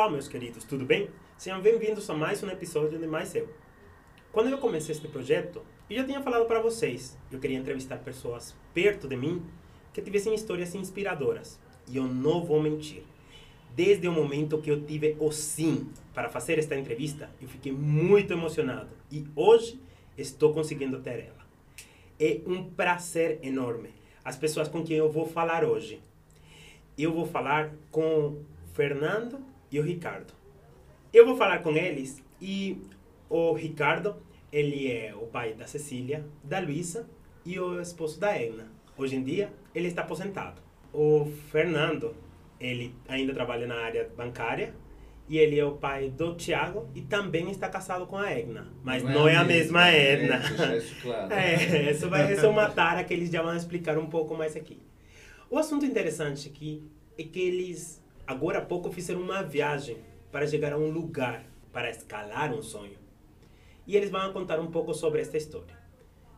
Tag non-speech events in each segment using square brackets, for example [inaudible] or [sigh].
Olá, meus queridos, tudo bem? Sejam bem-vindos a mais um episódio de Mais Eu. Quando eu comecei este projeto, eu já tinha falado para vocês, eu queria entrevistar pessoas perto de mim que tivessem histórias inspiradoras. E eu não vou mentir. Desde o momento que eu tive o sim para fazer esta entrevista, eu fiquei muito emocionado e hoje estou conseguindo ter ela. É um prazer enorme. As pessoas com quem eu vou falar hoje. Eu vou falar com Fernando e o Ricardo. Eu vou falar com eles e o Ricardo, ele é o pai da Cecília, da Luísa e o esposo da Edna. Hoje em dia, ele está aposentado. O Fernando, ele ainda trabalha na área bancária e ele é o pai do Tiago e também está casado com a Edna. Mas não, não é, a mesma, mesma Edna. É, isso claro. É, isso vai ser uma tara que eles já vão explicar um pouco mais aqui. O assunto interessante aqui é que eles, agora há pouco, fizeram uma viagem para chegar a um lugar, para escalar um sonho. E eles vão contar um pouco sobre esta história.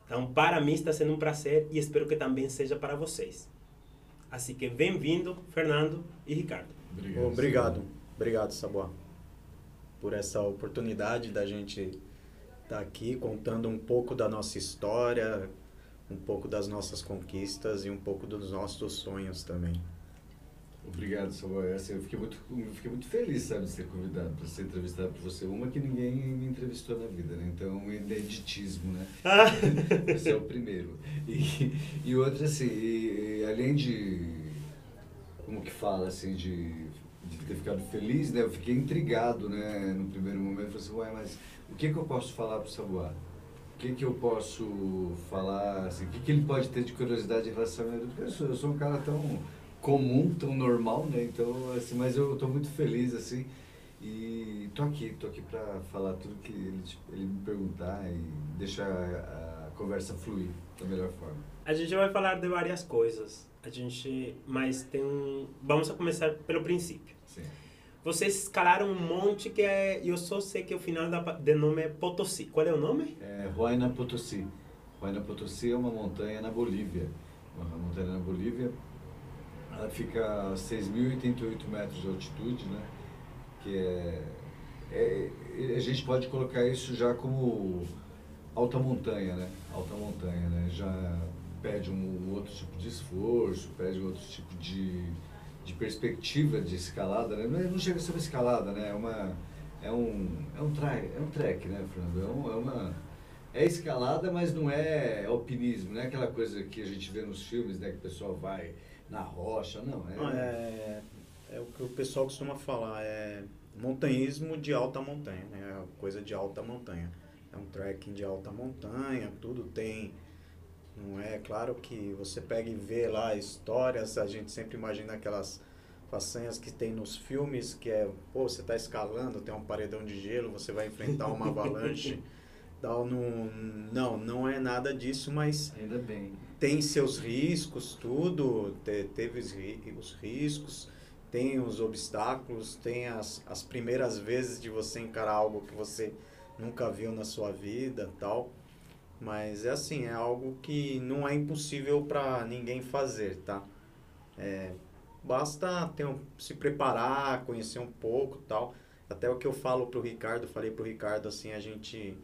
Então, para mim está sendo um prazer e espero que também seja para vocês. Assim que bem-vindo, Fernando e Ricardo. Obrigado. Obrigado, Obrigado Saboa, por essa oportunidade da gente estar tá aqui contando um pouco da nossa história, um pouco das nossas conquistas e um pouco dos nossos sonhos também. Obrigado, Samuel. Assim, eu fiquei muito, eu fiquei muito feliz, sabe, de ser convidado para ser entrevistado por você. Uma que ninguém me entrevistou na vida, né? Então, ineditismo, né? [laughs] Ah. Esse é o primeiro. E, e outra, assim, e, além de, como que fala, assim, de, de ter ficado feliz, né? Eu fiquei intrigado, né? No primeiro momento, falei assim, ué, mas o que que eu posso falar para o Samuel? O que que eu posso falar, assim, o que que ele pode ter de curiosidade em relação a mim? Porque eu sou, eu sou um cara tão comum, tão normal, né? Então, assim, mas eu estou muito feliz, assim, e tô aqui, tô aqui para falar tudo que ele, tipo, ele me perguntar e deixar a, a, conversa fluir da melhor forma. A gente vai falar de várias coisas, a gente, mas tem um, vamos começar pelo princípio. Sim. Vocês escalaram um monte que é, eu só sei que o final da, de nome é Potosí. Qual é o nome? É Huayna Potosí. Huayna Potosí é uma montanha na Bolívia, uma montanha na Bolívia ela fica a 6.088 metros de altitude, né? Que é, é, a gente pode colocar isso já como alta montanha, né? Alta montanha, né? Já pede um outro tipo de esforço, pede outro tipo de, de perspectiva de escalada, né? Não, é, não chega a ser uma escalada, né? É uma é um é um trek, é um trek, né, Fernando? É, um, é uma é escalada, mas não é alpinismo, não é aquela coisa que a gente vê nos filmes, né, que o pessoal vai na rocha, não. É... é, é o que o pessoal costuma falar, é montanhismo de alta montanha, né? É coisa de alta montanha. É um trekking de alta montanha, tudo tem. Não é claro que você pega e vê lá histórias, a gente sempre imagina aquelas façanhas que tem nos filmes, que é, pô, você está escalando, tem um paredão de gelo, você vai enfrentar uma avalanche. [laughs] Tal, não, não, não é nada disso, mas ainda bem. Tem seus riscos, tudo, te, teve os riscos, tem os obstáculos, tem as, as primeiras vezes de você encarar algo que você nunca viu na sua vida, tal. Mas é assim, é algo que não é impossível para ninguém fazer, tá? É, basta ter um, se preparar, conhecer um pouco, tal. Até o que eu falo pro Ricardo, falei pro Ricardo assim, a gente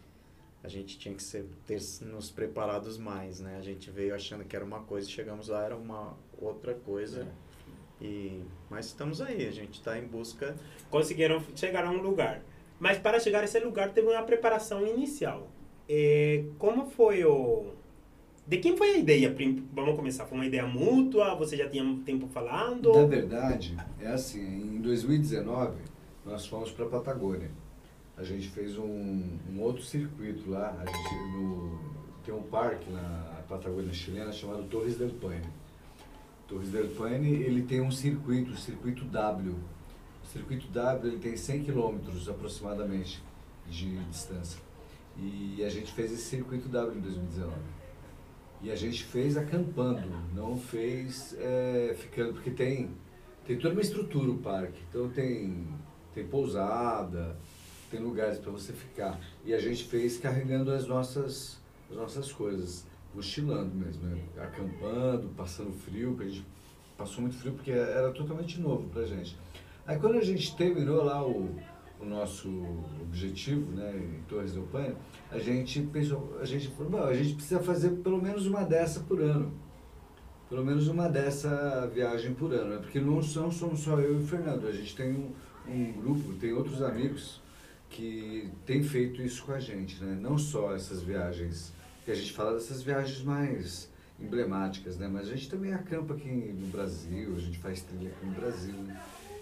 a gente tinha que ser, ter nos preparados mais, né? A gente veio achando que era uma coisa e chegamos lá era uma outra coisa. É. E mas estamos aí, a gente está em busca. Conseguiram chegar a um lugar, mas para chegar a esse lugar teve uma preparação inicial. É, como foi o de quem foi a ideia? Vamos começar. Foi uma ideia mútua? Você já tinha tempo falando? Na verdade, é assim. Em 2019 nós fomos para a Patagônia a gente fez um, um outro circuito lá. A gente, no, tem um parque na Patagônia chilena chamado Torres del Paine. Torres del Paine ele tem um circuito, o circuito W. O circuito W ele tem 100 quilômetros aproximadamente de distância. E a gente fez esse circuito W em 2019. E a gente fez acampando, não fez é, ficando, porque tem, tem toda uma estrutura o parque. Então tem, tem pousada, tem lugares para você ficar. E a gente fez carregando as nossas, as nossas coisas, mochilando mesmo, né? acampando, passando frio, porque a gente passou muito frio porque era totalmente novo para gente. Aí quando a gente terminou lá o, o nosso objetivo, né, em Torres do Paine, a gente pensou, a gente falou, a gente precisa fazer pelo menos uma dessa por ano. Pelo menos uma dessa viagem por ano, né? Porque não são, somos só eu e o Fernando, a gente tem um, um grupo, tem outros amigos que têm feito isso com a gente, né? Não só essas viagens, que a gente fala dessas viagens mais emblemáticas, né? Mas a gente também acampa aqui no Brasil, a gente faz trilha aqui no Brasil, né?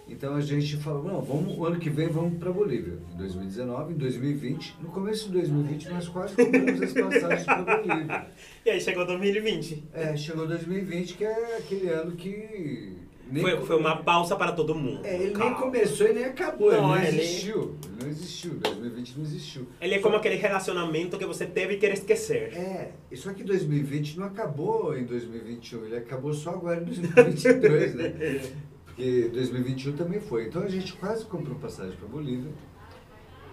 Então a gente falou, não, vamos, o ano que vem vamos para Bolívia, em 2019, em 2020. No começo de 2020 nós quase compramos as passagens para Bolívia. [laughs] E aí chegou 2020. É, chegou 2020, que é aquele ano que foi, foi uma pausa para todo mundo. É, ele Calma. nem começou e nem acabou, não, ele não existiu. Ele não existiu, 2020 não existiu. Ele é como aquele relacionamento que você teve e quer esquecer. É, só que 2020 não acabou em 2021, ele acabou só agora em 2022, né? [laughs] Porque 2021 também foi. Então a gente quase comprou passagem para Bolívia.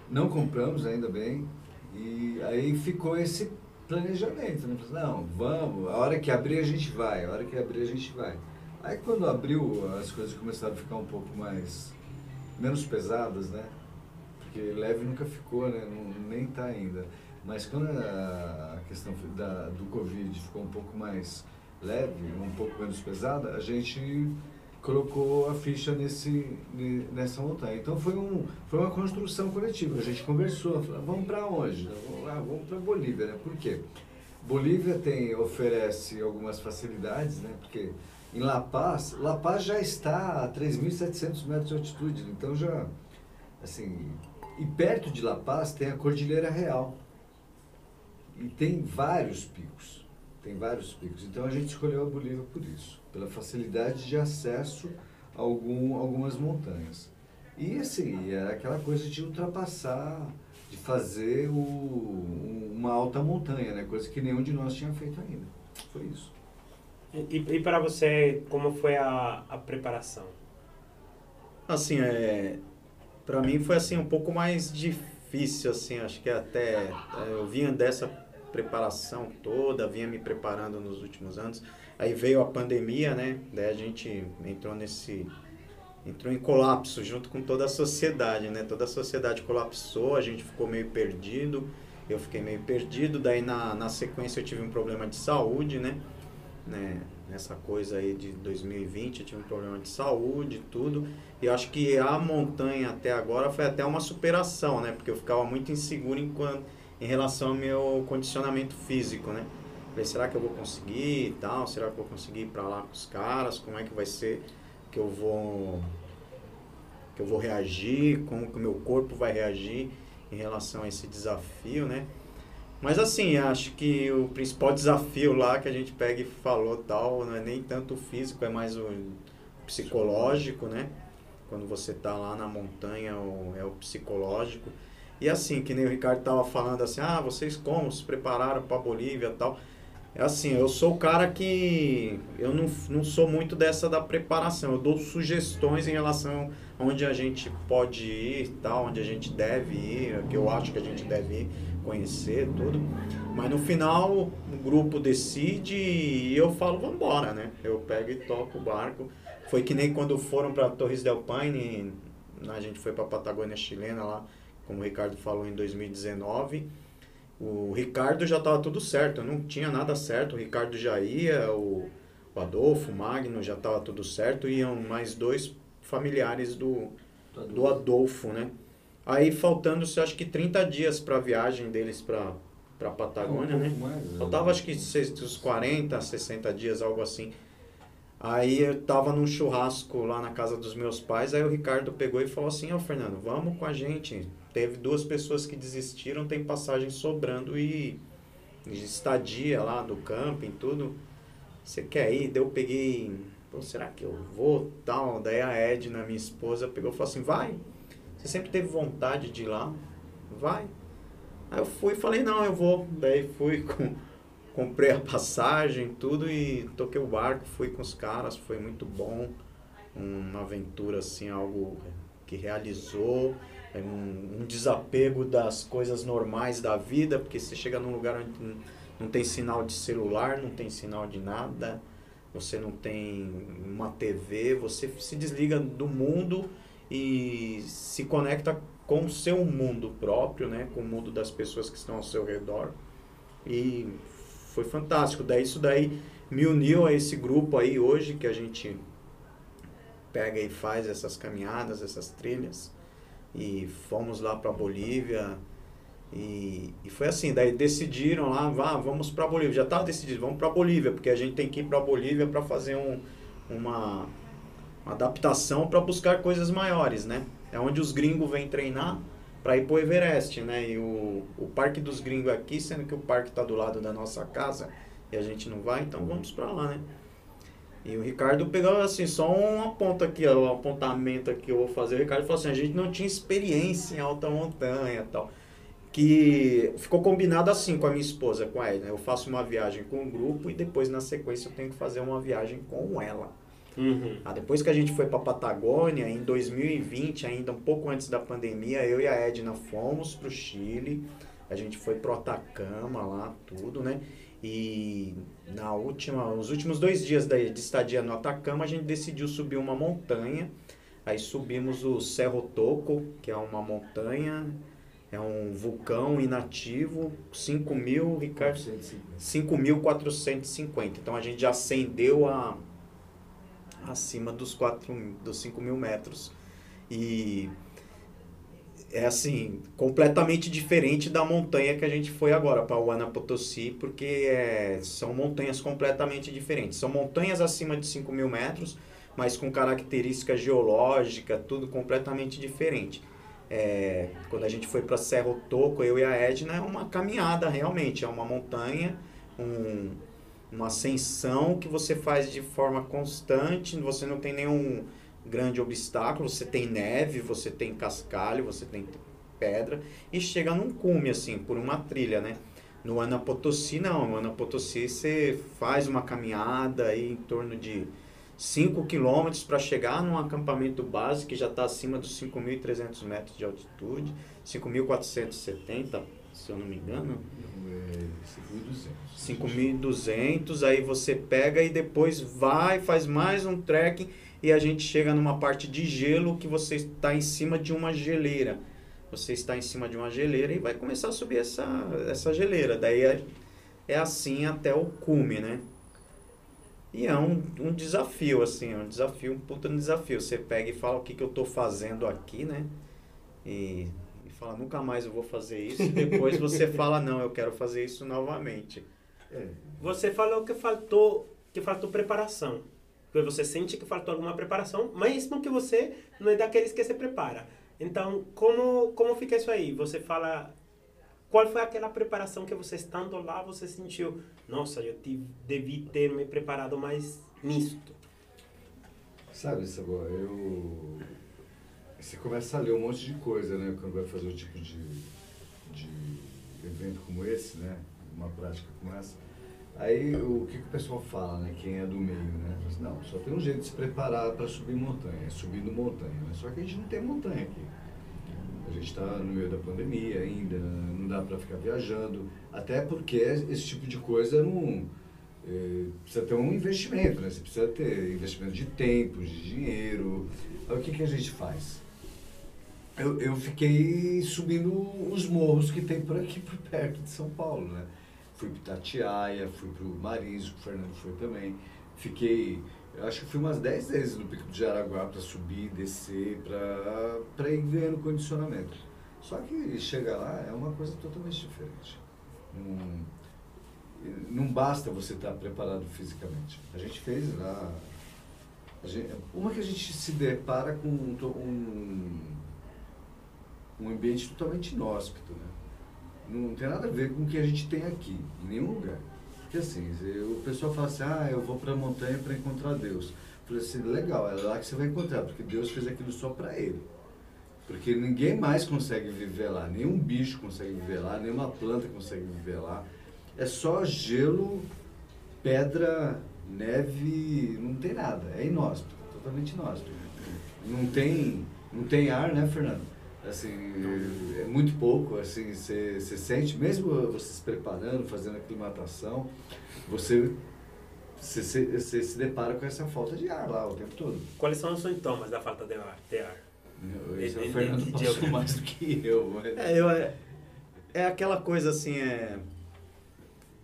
Não compramos, ainda bem. E aí ficou esse planejamento. Né? Não, vamos, a hora que abrir a gente vai, a hora que abrir a gente vai. Aí quando abriu, as coisas começaram a ficar um pouco mais. menos pesadas, né? Porque leve nunca ficou, né? Não, nem está ainda. Mas quando a, questão da, do Covid ficou um pouco mais leve, um pouco menos pesada, a gente colocou a ficha nesse, nessa montanha. Então foi, um, foi uma construção coletiva. A gente conversou, falou, vamos para onde? Ah, vamos para Bolívia, né? Por quê? Bolívia tem, oferece algumas facilidades, né? Porque em La Paz, La Paz já está a 3.700 metros de altitude, então já, assim, e perto de La Paz tem a Cordilheira Real. E tem vários picos, tem vários picos. Então a gente escolheu a Bolívia por isso, pela facilidade de acesso a algum, algumas montanhas. E assim, é aquela coisa de ultrapassar, de fazer o, uma alta montanha, né? coisa que nenhum de nós tinha feito ainda. Foi isso. E, e para você, como foi a, a preparação? Assim, é, para mim foi assim um pouco mais difícil, assim, acho que até é, eu vinha dessa preparação toda, vinha me preparando nos últimos anos. Aí veio a pandemia, né? Daí a gente entrou nesse entrou em colapso junto com toda a sociedade, né? Toda a sociedade colapsou, a gente ficou meio perdido, eu fiquei meio perdido, daí na, na sequência eu tive um problema de saúde, né? Né, nessa coisa aí de 2020, eu tive um problema de saúde e tudo. E acho que a montanha até agora foi até uma superação, né? Porque eu ficava muito inseguro enquanto, em relação ao meu condicionamento físico, né? Falei, será que eu vou conseguir e tal? Será que eu vou conseguir ir para lá com os caras? Como é que vai ser que eu vou que eu vou reagir? Como que o meu corpo vai reagir em relação a esse desafio, né? Mas assim, acho que o principal desafio lá que a gente pega e falou tal, não é nem tanto o físico, é mais o psicológico, né? Quando você tá lá na montanha, é o psicológico. E assim, que nem o Ricardo tava falando assim, ah, vocês como se prepararam para Bolívia tal. É assim, eu sou o cara que eu não, não sou muito dessa da preparação. Eu dou sugestões em relação a onde a gente pode ir, tal, onde a gente deve ir, que eu acho que a gente deve ir conhecer tudo. Mas no final o grupo decide e eu falo, vamos embora, né? Eu pego e toco o barco. Foi que nem quando foram para Torres del Paine, a gente foi para Patagônia chilena lá, como o Ricardo falou em 2019. O Ricardo já estava tudo certo, não tinha nada certo. O Ricardo já ia, o, o Adolfo, o Magno já estava tudo certo. Iam mais dois familiares do, do Adolfo, né? Aí faltando-se acho que 30 dias para a viagem deles para para Patagônia, um né? Mais, né? Faltava acho que uns 40, 60 dias, algo assim. Aí eu tava num churrasco lá na casa dos meus pais, aí o Ricardo pegou e falou assim, ó oh, Fernando, vamos com a gente. Teve duas pessoas que desistiram, tem passagem sobrando e, estadia lá do camping, tudo. Você quer ir? Daí eu peguei, será que eu vou? Tal. Daí a Edna, minha esposa, pegou e falou assim, vai, você sempre teve vontade de ir lá? Vai. Aí eu fui e falei, não, eu vou. Daí fui, [laughs] com, comprei a passagem, tudo e toquei o barco, fui com os caras, foi muito bom. Uma aventura assim, algo que realizou, um, um desapego das coisas normais da vida, porque você chega num lugar onde não tem sinal de celular, não tem sinal de nada, você não tem uma TV, você se desliga do mundo e se conecta com o seu mundo próprio, né? Com o mundo das pessoas que estão ao seu redor. E foi fantástico. Daí isso daí me uniu a esse grupo aí hoje que a gente pega e faz essas caminhadas, essas trilhas. E fomos lá para Bolívia. E, e foi assim, daí decidiram lá, vá, vamos para Bolívia. Já estava decidido, vamos para Bolívia, porque a gente tem que ir para Bolívia para fazer um, uma, uma adaptação para buscar coisas maiores, né? É onde os gringos vêm treinar para ir pro Everest, né? E o, o Parque dos Gringos aqui, sendo que o parque está do lado da nossa casa e a gente não vai, então vamos para lá, né? E o Ricardo pegou assim, só um ponto aqui, um apontamento aqui que eu vou fazer. O Ricardo falou assim, a gente não tinha experiência em alta montanha e tal. Que ficou combinado assim com a minha esposa, com a Edna. Eu faço uma viagem com o grupo e depois na sequência eu tenho que fazer uma viagem com ela. Uhum. Ah, depois que a gente foi para Patagônia, em 2020, ainda um pouco antes da pandemia, eu e a Edna fomos para o Chile. A gente foi pro Atacama lá, tudo, né? E na última, os últimos dois dias de estadia no Atacama, a gente decidiu subir uma montanha. Aí subimos o Cerro Toco, que é uma montanha, é um vulcão inativo, 5 mil, Ricardo? 5.450. Então a gente já acendeu a acima dos, 4, dos 5 mil metros. E é assim, completamente diferente da montanha que a gente foi agora, para o Anapotosí, porque é, são montanhas completamente diferentes. São montanhas acima de 5 mil metros, mas com característica geológica, tudo completamente diferente. É, quando a gente foi para Cerro Toco, eu e a Edna, é uma caminhada realmente, é uma montanha, um, uma ascensão que você faz de forma constante, você não tem nenhum grande obstáculo, você tem neve, você tem cascalho, você tem pedra e chega num cume assim, por uma trilha, né? No Anapotosí não, no Anapotosí você faz uma caminhada aí em torno de 5 quilômetros para chegar num acampamento base que já está acima dos 5.300 metros de altitude, 5.470, se eu não me engano. 5.200, aí você pega e depois vai, faz mais um trekking e a gente chega numa parte de gelo que você está em cima de uma geleira. Você está em cima de uma geleira e vai começar a subir essa, essa geleira. Daí é, é assim até o cume, né? E é um, um desafio, assim, é um desafio, um puta desafio. Você pega e fala o que, que eu estou fazendo aqui, né? E fala, nunca mais eu vou fazer isso. E depois você [laughs] fala, não, eu quero fazer isso novamente. É. Você falou que faltou, que faltou preparação. Que você sente que faltou alguma preparação, mesmo que você não é daqueles que se prepara. Então, como, como fica isso aí? Você fala, qual foi aquela preparação que você estando lá, você sentiu, nossa, eu tive, devi ter me preparado mais nisto? Sabe, Sabor, eu você começa a ler um monte de coisa, né? Quando vai fazer um tipo de, de evento como esse, né? Uma prática como essa. Aí o que, que o pessoal fala, né? Quem é do meio, né? Assim, não, só tem um jeito de se preparar para subir montanha, subindo montanha. Né? Só que a gente não tem montanha aqui. A gente está no meio da pandemia ainda, não dá para ficar viajando. Até porque esse tipo de coisa não. É, precisa ter um investimento, né? Você precisa ter investimento de tempo, de dinheiro. Aí o que, que a gente faz? Eu, eu fiquei subindo os morros que tem por aqui, [laughs] por perto de São Paulo, né? Fui para Tatiaia, fui para o Marisco, o Fernando foi também. Fiquei, eu acho que fui umas 10 vezes no Pico de Jaraguá para subir, descer, para ir ganhando condicionamento. Só que chegar lá é uma coisa totalmente diferente. Não, não basta você estar preparado fisicamente. A gente fez lá. Gente, uma que a gente se depara com um, um um ambiente totalmente inóspito, né? Não tem nada a ver com o que a gente tem aqui, em nenhum lugar. Porque assim, o pessoal fala assim, ah, eu vou para a montanha para encontrar Deus. Eu falei assim, legal, é lá que você vai encontrar, porque Deus fez aquilo só para ele. Porque ninguém mais consegue viver lá, nenhum bicho consegue viver lá, nenhuma planta consegue viver lá. É só gelo, pedra, neve, não tem nada, é inóspito, totalmente inóspito. Não tem, não tem ar, né, Fernando? Assim, é muito pouco, assim, você, sente, mesmo você se preparando, fazendo aclimatação, você, você, você se depara com essa falta de ar lá o tempo todo. Quais são os sintomas da falta de ar? De ar? Esse é o Fernando passou [laughs] mais do que eu. Mas... É, eu, é, é aquela coisa assim, é...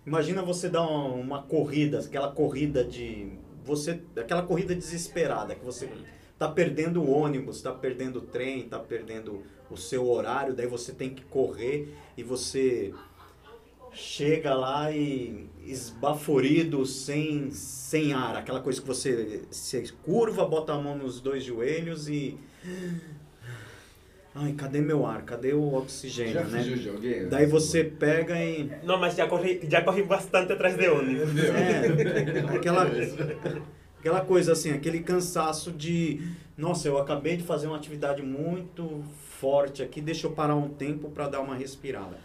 Imagina você dar uma, uma corrida, aquela corrida de... Você, aquela corrida desesperada, que você tá perdendo o ônibus, tá perdendo o trem, tá perdendo o seu horário, daí você tem que correr e você chega lá e esbaforido, sem, sem ar, aquela coisa que você se curva, bota a mão nos dois joelhos e [gasps] Ai, cadê meu ar? Cadê o oxigênio, Já né? fugiu de alguém? Daí você pega e Não, mas já corri, já corri bastante atrás de ônibus. É, [laughs] aquela, aquela coisa assim, aquele cansaço de, nossa, eu acabei de fazer uma atividade muito forte aqui, deixa eu parar um tempo para dar uma respirada.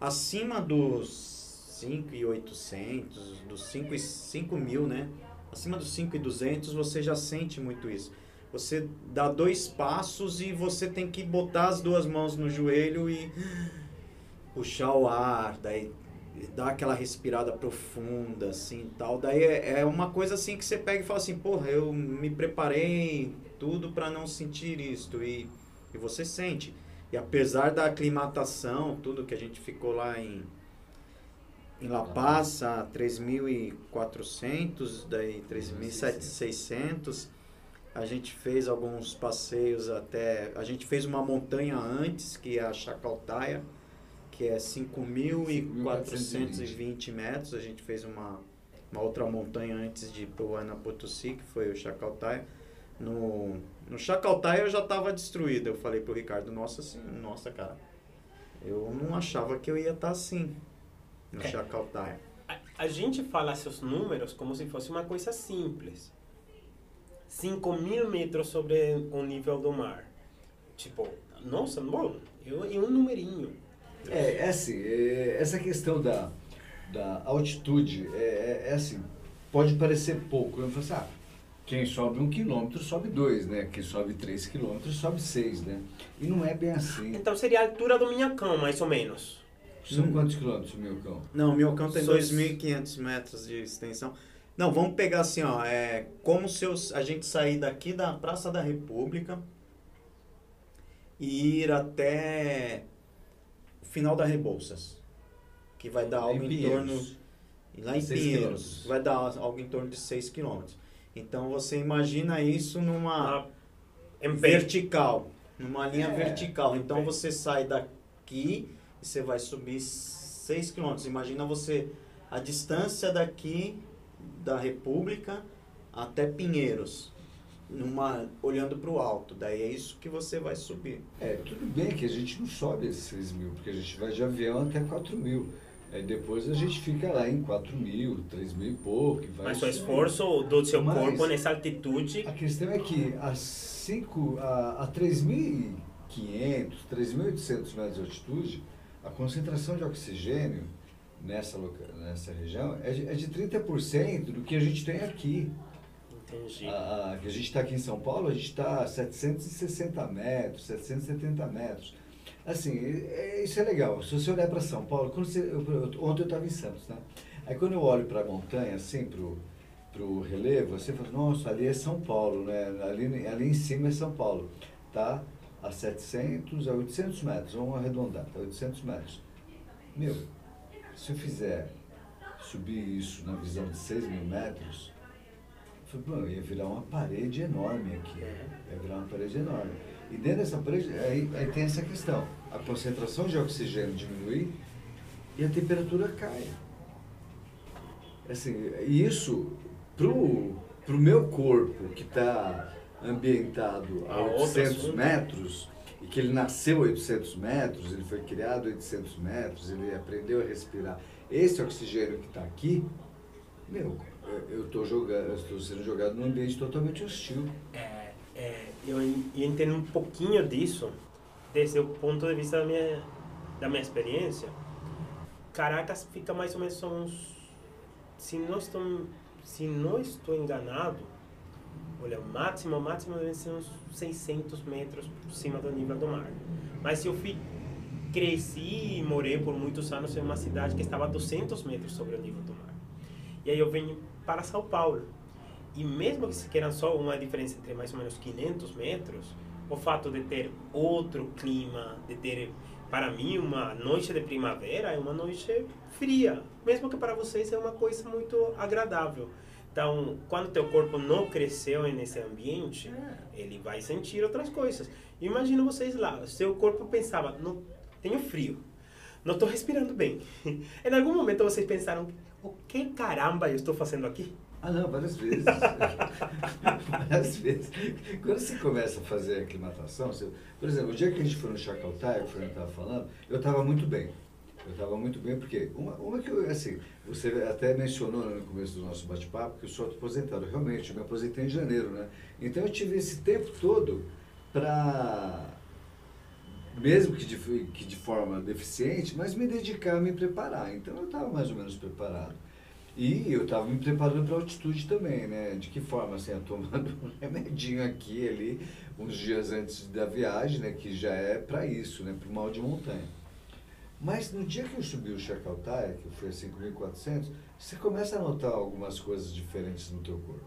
Acima dos 5,800, dos 5, e 5 mil, né? Acima dos 5,200 você já sente muito isso. Você dá dois passos e você tem que botar as duas mãos no joelho e puxar o ar, daí dar aquela respirada profunda, assim, tal. Daí é, é uma coisa assim que você pega e fala assim, porra, eu me preparei tudo para não sentir isto e, e você sente. E apesar da aclimatação, tudo que a gente ficou lá em em La Paz, a 3.400, daí 3.600, a gente fez alguns passeios até, a gente fez uma montanha antes, que é a Chacaltaia, que é 5.420 metros. A gente fez uma, uma outra montanha antes de ir para o Ana Potosí, que foi o Chacaltaia. No, no Chacaltaia eu já estava destruído. Eu falei pro Ricardo, nossa, assim, nossa, cara, eu não achava que eu ia estar assim no É. Chacaltaia. A, a gente fala seus números como se fosse uma coisa simples. 5 mil metros sobre o nível do mar. Tipo, nossa, bom, é um numerinho. Assim, é, essa questão da, da altitude, é, é, é assim, pode parecer pouco. Eu falo assim, ah, quem sobe um quilômetro sobe dois, né? Quem sobe três quilômetros sobe seis, né? E não é bem assim. Então seria a altura do Minhacão, mais ou menos. São quantos quilômetros, meu cão? Não, o Miocão tem Só 2.500 metros de extensão. Não, vamos pegar assim, ó, é como se eu- a gente sair daqui da Praça da República e ir até o final da Rebouças, que vai dar algo em, torno lá em Pinheiros, vai dar algo em torno de 6 quilômetros. Então você imagina isso numa em vertical, numa linha É, vertical. Então você sai daqui e você vai subir 6 quilômetros. Imagina você a distância daqui da República até Pinheiros, numa olhando para o alto. Daí é isso que você vai subir. É, tudo bem que a gente não sobe esses 6 mil, porque a gente vai de avião até 4 mil. Aí depois a gente fica lá em 4 mil, 3 mil e pouco. e vai Mas o esforço do seu Mas- corpo nessa altitude A questão é que a, cinco, a, a 3.500, 3.800 metros de altitude, a concentração de oxigênio nessa, loca, nessa região é de, é de 30% do que a gente tem aqui. Entendi. A, a- que a gente está aqui em São Paulo, a gente está a 760 metros, 770 metros. Assim, é- isso é legal. Se você olhar para São Paulo, quando você, eu- ontem eu estava em Santos, né? Aí quando eu olho para a montanha, assim, pro, pro relevo, você fala, nossa, ali é São Paulo, né? Ali, ali em cima é São Paulo, tá? A 700, a 800 metros, vamos arredondar, tá? 800 metros. Meu, se eu fizer subir isso na visão de 6 mil metros, falei, "Bom, ia virar uma parede enorme aqui. Ia virar uma parede enorme. E dentro dessa parede, aí, aí tem essa questão. A concentração de oxigênio diminui e a temperatura cai. Assim, e isso, pro, pro meu corpo, que está ambientado a A outro 800 assunto. metros, e que ele nasceu a 800 metros, ele foi criado a 800 metros, ele aprendeu a respirar. Esse oxigênio que está aqui, meu, eu estou jogando, estou sendo jogado num ambiente totalmente hostil. É, é, eu entendo um pouquinho disso desde o ponto de vista da minha, da minha experiência. Caracas fica mais ou menos uns... Se não estou, se não estou enganado, olha, o máximo, o máximo deve ser uns 600 metros por cima do nível do mar. Mas se eu fui, cresci e morei por muitos anos em uma cidade que estava a 200 metros sobre o nível do mar. E aí eu venho para São Paulo. E mesmo que se queiram só uma diferença entre mais ou menos 500 metros, o fato de ter outro clima, de ter para mim uma noite de primavera é uma noite fria, mesmo que para vocês é uma coisa muito agradável. Então, quando teu corpo não cresceu nesse ambiente, é. ele vai sentir outras coisas. Imagina vocês lá, seu corpo pensava, não tenho frio, não estou respirando bem. [laughs] em algum momento vocês pensaram, o que caramba eu estou fazendo aqui? Ah, não, várias vezes. [laughs] várias vezes. Quando você começa a fazer aclimatação, você, por exemplo, o dia que a gente foi no Chacaltai, o Fernando estava falando, eu estava muito bem. Eu estava muito bem, porque uma, uma que eu, assim, você até mencionou no começo do nosso bate-papo que eu sou aposentado. Realmente, eu me aposentei em janeiro, né? Então eu tive esse tempo todo para, mesmo que de, que de forma deficiente, mas me dedicar a me preparar. Então eu estava mais ou menos preparado. E eu estava me preparando para altitude também, né? De que forma? Assim, eu tomando um remedinho aqui ali, uns dias antes da viagem, né? Que já é para isso, né? Para o mal de montanha. Mas no dia que eu subi o Chacaltaia, que foi a 5.400, você começa a notar algumas coisas diferentes no teu corpo.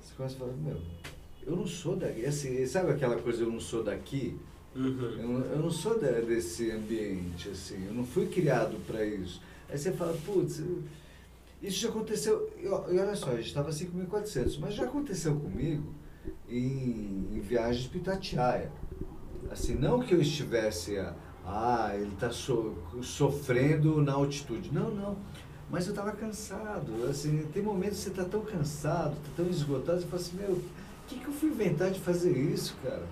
Você começa a falar, meu, eu não sou daqui. Assim, sabe aquela coisa, eu não sou daqui? Uhum. Eu, eu, não sou da, desse ambiente, assim. Eu não fui criado para isso. Aí você fala, putz, isso já aconteceu. E, olha só, a gente estava 5.400, mas já aconteceu comigo em, em viagens para Itatiaia. Assim, não que eu estivesse. Ah, ele está so, sofrendo na altitude. Não, não. Mas eu estava cansado. Assim, tem momentos que você está tão cansado, está tão esgotado, você fala assim, meu, o que, que eu fui inventar de fazer isso, cara?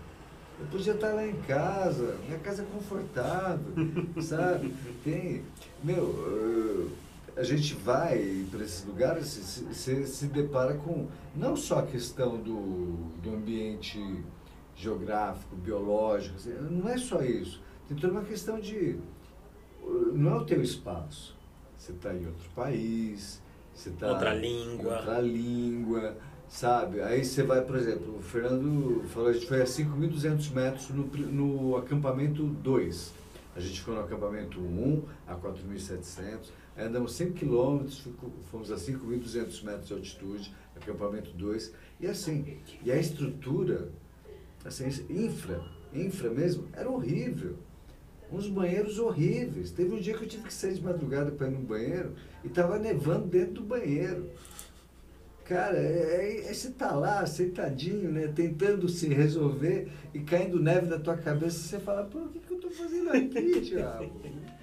Eu podia estar lá em casa, minha casa é confortável, [laughs] sabe? Tem. Meu, a gente vai para esses lugares, se, se, se depara com não só a questão do, do ambiente geográfico, biológico, assim, não é só isso. Tem toda uma questão de. Não é o teu espaço. Você está em outro país, você está. Outra língua. Outra língua, sabe? Aí você vai, por exemplo, o Fernando falou, a gente foi a 5.200 metros no, no acampamento 2. A gente foi no acampamento 1 a 4.700. Aí andamos 100 quilômetros, fomos a 5.200 metros de altitude, acampamento 2. E assim, e a estrutura, assim, infra, infra mesmo, era horrível uns banheiros horríveis. Teve um dia que eu tive que sair de madrugada para ir no banheiro e estava nevando dentro do banheiro. Cara, é, é, você tá lá, sentadinho, né, tentando se resolver e caindo neve na tua cabeça, você fala, pô, o que, que eu tô fazendo aqui, [laughs] diabo?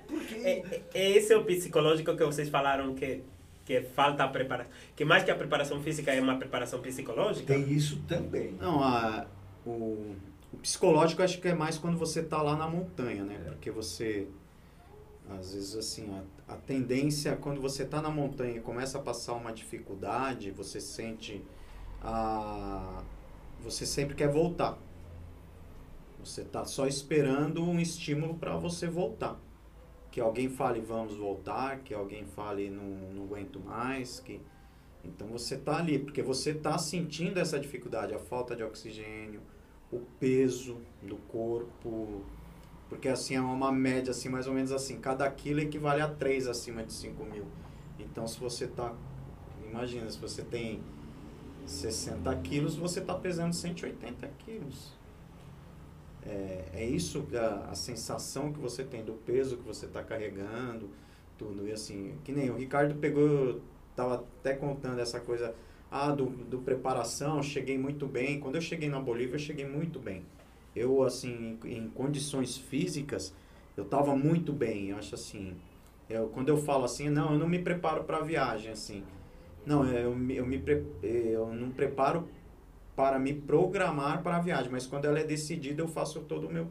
Por quê? É, é, esse é o psicológico que vocês falaram que que falta a preparação, que mais que a preparação física é uma preparação psicológica? Tem isso também. Não, a, o, o psicológico acho que é mais quando você está lá na montanha, né? É. Porque você, às vezes, assim, a tendência, quando você está na montanha e começa a passar uma dificuldade, você sente a... Você sempre quer voltar. Você está só esperando um estímulo para você voltar. Que alguém fale, vamos voltar, que alguém fale, não, não aguento mais, que... Então você está ali, porque você está sentindo essa dificuldade, a falta de oxigênio, o peso do corpo, porque assim é uma média assim mais ou menos assim, cada quilo equivale a 3 acima de 5 mil. Então se você tá, imagina, se você tem 60 quilos, você está pesando 180 quilos. É, é isso a, a sensação que você tem do peso que você está carregando, tudo. E assim, que nem o Ricardo pegou, tava até contando essa coisa ah, do, do preparação, cheguei muito bem. Quando eu cheguei na Bolívia, eu cheguei muito bem. Eu, assim, em, condições físicas, eu estava muito bem. Eu acho assim, eu, quando eu falo assim, não, eu não me preparo para a viagem, assim. Não, eu, eu, me, eu não preparo para me programar para a viagem, mas quando ela é decidida, eu faço todo o meu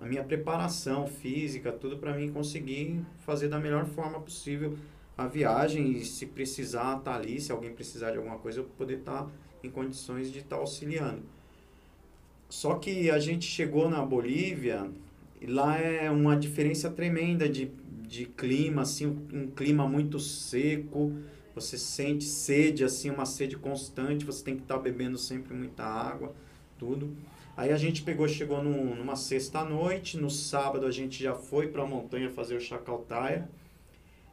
a minha preparação física, tudo para mim conseguir fazer da melhor forma possível a viagem e se precisar estar tá ali, se alguém precisar de alguma coisa, eu poder estar tá em condições de estar tá auxiliando. Só que a gente chegou na Bolívia e lá é uma diferença tremenda de, de clima, assim, um, clima muito seco, você sente sede, assim, uma sede constante, você tem que estar tá bebendo sempre muita água, tudo. Aí a gente pegou, chegou num, numa sexta-noite, no sábado a gente já foi para a montanha fazer o Chacaltaia,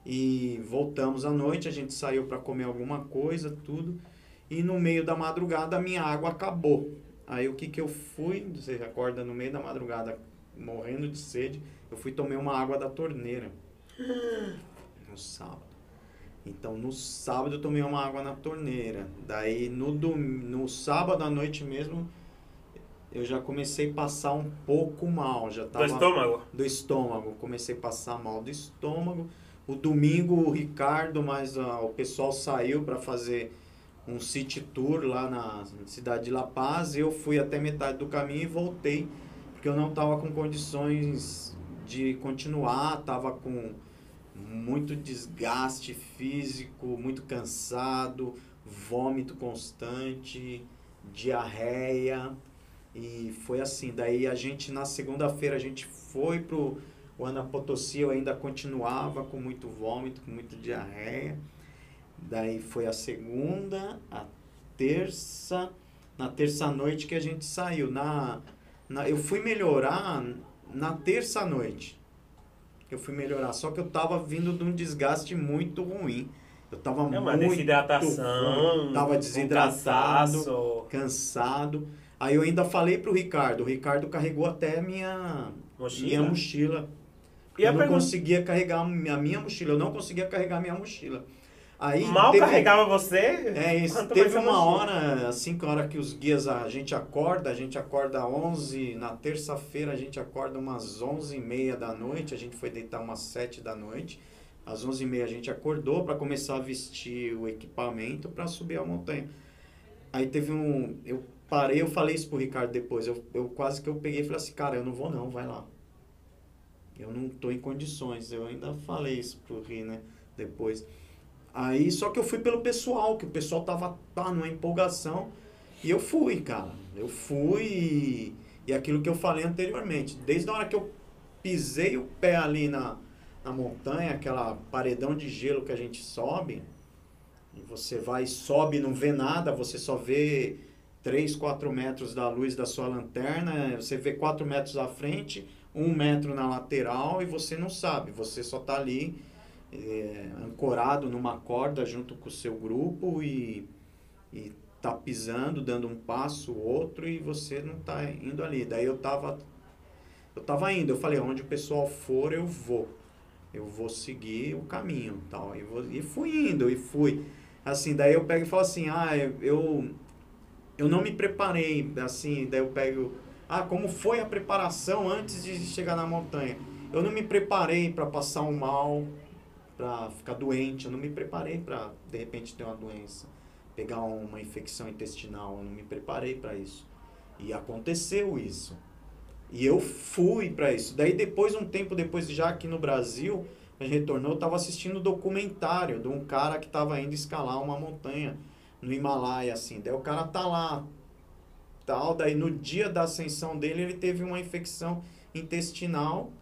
e voltamos à noite, a gente saiu para comer alguma coisa, tudo. E no meio da madrugada a minha água acabou. Aí o que que eu fui, você acorda no meio da madrugada morrendo de sede, eu fui tomei uma água da torneira. [gasps] No sábado. Então no sábado eu tomei uma água na torneira. Daí no, dom... no sábado à noite mesmo eu já comecei a passar um pouco mal. Já tava... Do estômago? Do estômago. Comecei a passar mal do estômago. O domingo o Ricardo, mas uh, o pessoal saiu para fazer um city tour lá na cidade de La Paz. Eu fui até metade do caminho e voltei porque eu não estava com condições de continuar, estava com muito desgaste físico, muito cansado, vômito constante, diarreia e foi assim. Daí a gente na segunda-feira a gente foi pro o Ana Potosí, eu ainda continuava com muito vômito, com muita diarreia. Daí foi a segunda, a terça, na terça noite que a gente saiu. Na, na eu fui melhorar na terça noite. Eu fui melhorar, só que eu tava vindo de um desgaste muito ruim. Eu tava é uma muito desidratação, ruim, tava desidratado, cansado. Aí eu ainda falei pro Ricardo, o Ricardo carregou até minha mochila. Minha mochila. E eu não pergunta... conseguia carregar a minha mochila, eu não conseguia carregar a minha mochila. Aí Mal teve, carregava você? É isso. Teve uma hora, assim, que a hora que os guias, a gente acorda, a gente acorda 11, na terça-feira a gente acorda umas 11 e meia da noite, a gente foi deitar umas 7 da noite. Às 11 e meia a gente acordou para começar a vestir o equipamento para subir a montanha. Aí teve um... Eu parei, eu falei isso pro Ricardo depois, eu, eu quase que eu peguei e falei assim, cara, eu não vou não, vai lá. Eu não tô em condições. Eu ainda falei isso pro Ri, né, depois. Aí, só que eu fui pelo pessoal, que o pessoal tava tá, numa empolgação. E eu fui, cara. Eu fui e, e aquilo que eu falei anteriormente. Desde a hora que eu pisei o pé ali na, na montanha, aquela paredão de gelo que a gente sobe, e você vai sobe não vê nada, você só vê 3, 4 metros da luz da sua lanterna, você vê 4 metros à frente, 1 metro na lateral e você não sabe, você só está ali é, ancorado numa corda junto com o seu grupo e, e tá pisando, dando um passo, outro e você não tá indo ali. Daí eu tava eu tava indo, eu falei, onde o pessoal for, eu vou. Eu vou seguir o caminho, tal. E, vou, e fui indo, e fui. Assim, daí eu pego e falo assim, ah, eu eu não me preparei, assim, daí eu pego, ah, como foi a preparação antes de chegar na montanha? Eu não me preparei para passar um mal, para ficar doente, eu não me preparei para de repente ter uma doença, pegar uma infecção intestinal, eu não me preparei para isso. E aconteceu isso. E eu fui para isso. Daí depois, um tempo depois, já aqui no Brasil, a gente retornou, eu estava assistindo um documentário de um cara que estava indo escalar uma montanha no Himalaia, assim. Daí o cara tá lá, tal, daí no dia da ascensão dele, ele teve uma infecção intestinal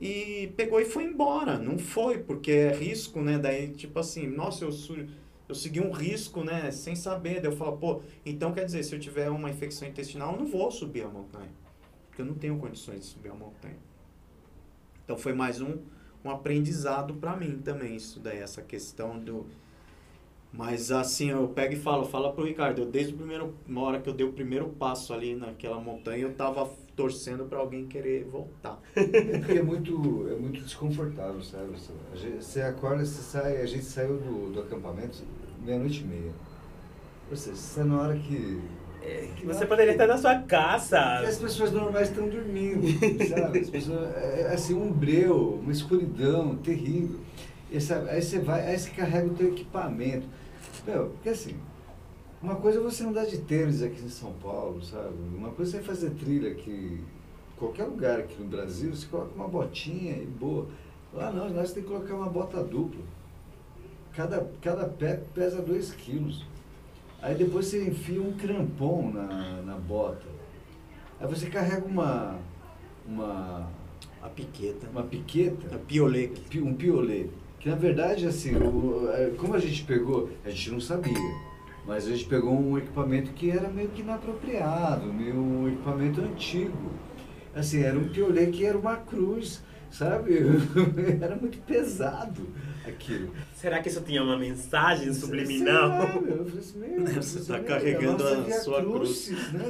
e pegou e foi embora. Não foi, porque é risco, né? Daí, tipo assim, nossa, eu, eu segui um risco, né? Sem saber. Daí eu falo, pô, então quer dizer, se eu tiver uma infecção intestinal, eu não vou subir a montanha. Porque eu não tenho condições de subir a montanha. Então foi mais um, um aprendizado para mim também, isso daí, essa questão do. Mas assim, eu pego e falo, fala pro Ricardo, eu, desde a primeira hora que eu dei o primeiro passo ali naquela montanha, eu tava torcendo para alguém querer voltar. É porque é muito, é muito desconfortável, sabe? Você acorda, você sai, a gente saiu do, do acampamento meia-noite e meia. Ou seja, você na hora que. É, que você poderia que, estar na sua casa. as pessoas normais estão dormindo, sabe? As pessoas, é, é assim, um breu, uma escuridão terrível. E, sabe, aí você vai, aí você carrega o teu equipamento. Meu, porque assim, uma coisa é você andar de tênis aqui em São Paulo, sabe? Uma coisa é fazer trilha aqui, qualquer lugar aqui no Brasil, você coloca uma botinha e boa. Lá não, nós tem que colocar uma bota dupla. Cada, cada pé pesa 2 quilos. Aí depois você enfia um crampon na, na bota. Aí você carrega uma. uma a piqueta. Uma piqueta. A piolê. Um piolê. Que na verdade, assim, o, é, como a gente pegou, a gente não sabia. Mas a gente pegou um equipamento que era meio que inapropriado, meio um equipamento antigo. Assim, era um piolê que era uma cruz sabe? [laughs] Era muito pesado aquilo. Será que isso tinha uma mensagem subliminal? Sei lá, meu. Eu falei assim, meu, Você tá meu, carregando a sua Crucis, né?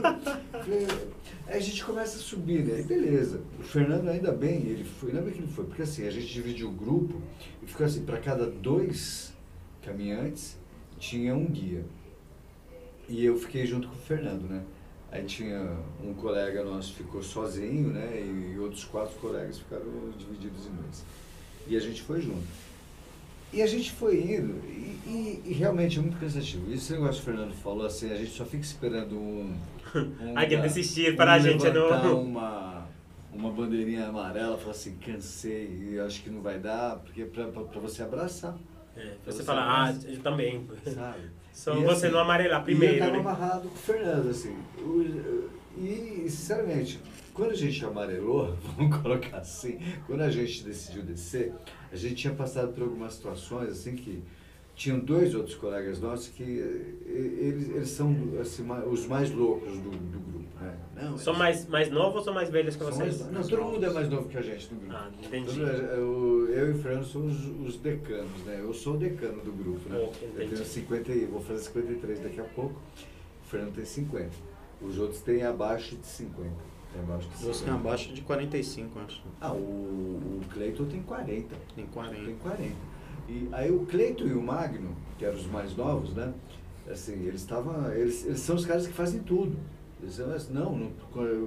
Aí a gente começa a subir, né? Aí beleza. O Fernando, ainda bem, ele foi. Lembra que ele foi? Porque assim, a gente dividiu o grupo e ficou assim, para cada dois caminhantes tinha um guia. E eu fiquei junto com o Fernando, né? Aí tinha um colega nosso ficou sozinho, né? E outros quatro colegas ficaram divididos em dois. E a gente foi junto. E a gente foi indo, e, e, e realmente é muito cansativo. Esse negócio que o Fernando falou, assim, a gente só fica esperando um... um [laughs] Alguém desistir para a gente não... uma, uma bandeirinha amarela, falar assim, cansei, e acho que não vai dar, porque pra, pra você abraçar, É, Pra você você fala, ah, eu também. sabe? Só E você assim, não amarelar E eu primeiro, tava né? amarrado com o Fernando, assim. E, sinceramente, quando a gente amarelou, [laughs] vamos colocar assim, quando a gente decidiu descer, a gente tinha passado por algumas situações, assim, que tinham dois outros colegas nossos que eh, eles, eles são assim, os mais loucos do, do grupo, né? Não, São eles- mais, mais novos ou mais velhos que são vocês? mais- não, todo mundo é mais novo que a gente no grupo. Ah, entendi. Eu, eu e o Fernando somos os decanos, né? Eu sou o decano do grupo, né? Oh, eu tenho 50, e- vou fazer 53 daqui a pouco. O Fernando tem 50. Os outros têm abaixo de 50. Tem abaixo de Os têm 50. abaixo de 45, acho. Ah, o, o Cleiton tem 40. Tem 40. Tem 40. E aí o Cleiton e o Magno, que eram os mais novos, né? Assim, eles estavam. Eles, eles são os caras que fazem tudo. Eles, são assim, não, não,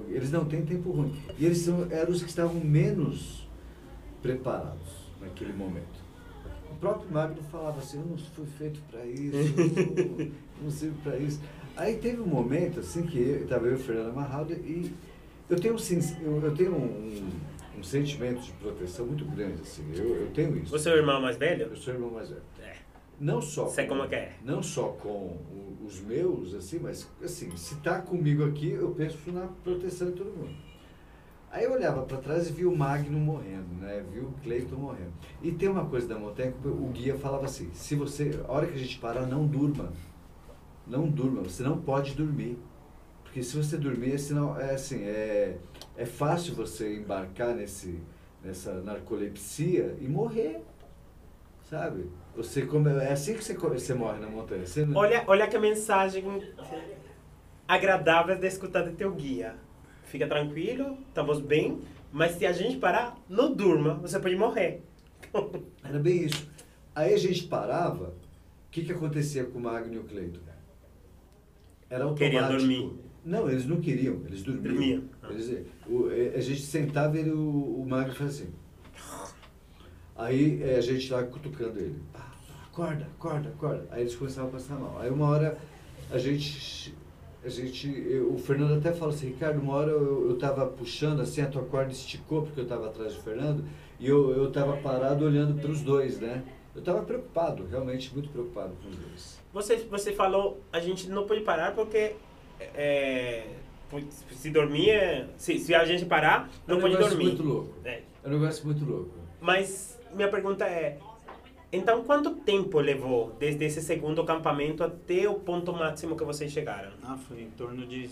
eles não têm tempo ruim. E eles são, eram os que estavam menos preparados naquele momento. O próprio Magno falava assim, eu não fui feito para isso, eu [laughs] não, sirvo para isso. Aí teve um momento assim que eu, estava eu e o Fernando amarrado e eu tenho, um, eu, eu tenho um, um sentimento de proteção muito grande, assim, eu, eu tenho isso. Você é o irmão mais velho? Eu sou o irmão mais velho. É. Não só Sei com, como que é. não só com os meus, assim, mas assim, se tá comigo aqui, eu penso na proteção de todo mundo. Aí eu olhava para trás e vi o Magno morrendo, né? Vi o Cleiton morrendo. E tem uma coisa da montanha que o guia falava assim: se você, a hora que a gente parar, não durma. Não durma, você não pode dormir. Porque se você dormir, senão, é assim, é, é fácil você embarcar nesse, nessa narcolepsia e morrer. Sabe? Você come, é assim que você, você morre na montanha. Você não- Olha, olha que mensagem agradável de escutar de teu guia. Fica tranquilo, estamos bem, mas se a gente parar, não durma, você pode morrer. [laughs] Era bem isso. Aí a gente parava, o que, que acontecia com o Magno e o Cleiton? Era automático. Queria dormir. Não, eles não queriam, eles dormiam. Dormiam. Ah. Eles, o, eh, a gente sentava e ele, o, o Magno fazia assim. Aí eh, a gente lá cutucando ele. Acorda, acorda, acorda. Aí eles começavam a passar mal. Aí uma hora a gente. A gente eu- o Fernando até fala assim, Ricardo, uma hora eu, eu tava puxando assim, a tua corda esticou porque eu tava atrás do Fernando, e eu, eu tava parado olhando para os dois, né? Eu tava preocupado, realmente muito preocupado com os dois. Você, você falou, a gente não pode parar porque é, se dormir, é- se, se a gente parar, não é um pode dormir. muito louco. É. É um negócio muito louco. Mas minha pergunta é, então quanto tempo levou desde esse segundo acampamento até o ponto máximo que vocês chegaram? Ah, foi em torno de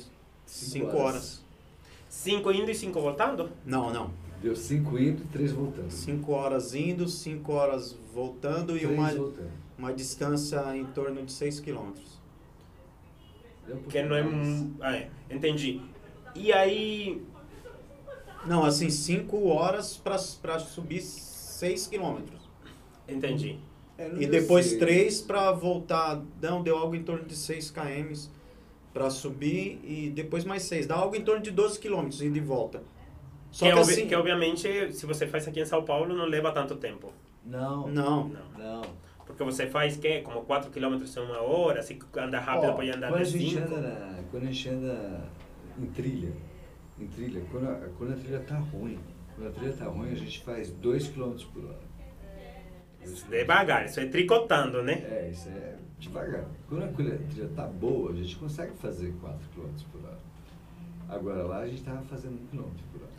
Cinco 5 horas. horas. Cinco indo e cinco voltando? Não, não. Deu cinco indo e três voltando. 5 horas indo, 5 horas voltando e uma, voltando. uma distância em torno de 6 quilômetros. Deu um Que pouquinho não é... Ah, é. Entendi. E aí... Não, assim, 5 horas para subir 6 quilômetros. Entendi. É, E depois seis. 3 para voltar. Não, deu algo em torno de 6 km para subir e depois mais 6. Dá algo em torno de 12 quilômetros ida e volta. Só que, que, é assim. que obviamente, se você faz aqui em São Paulo, não leva tanto tempo. Não. Não. Não. Não. Porque você faz, que Como 4 km em uma hora, se anda rápido, Ó, pode andar quando a de gente 5. anda na- Quando a gente anda em trilha, em trilha, quando a, quando a trilha tá ruim, quando a trilha tá ruim, a gente faz 2 km por hora. Quilômetros. Devagar, isso é tricotando, né? É, isso é devagar. Quando a trilha tá boa, a gente consegue fazer 4 km por hora. Agora lá a gente tava fazendo 1 km por hora.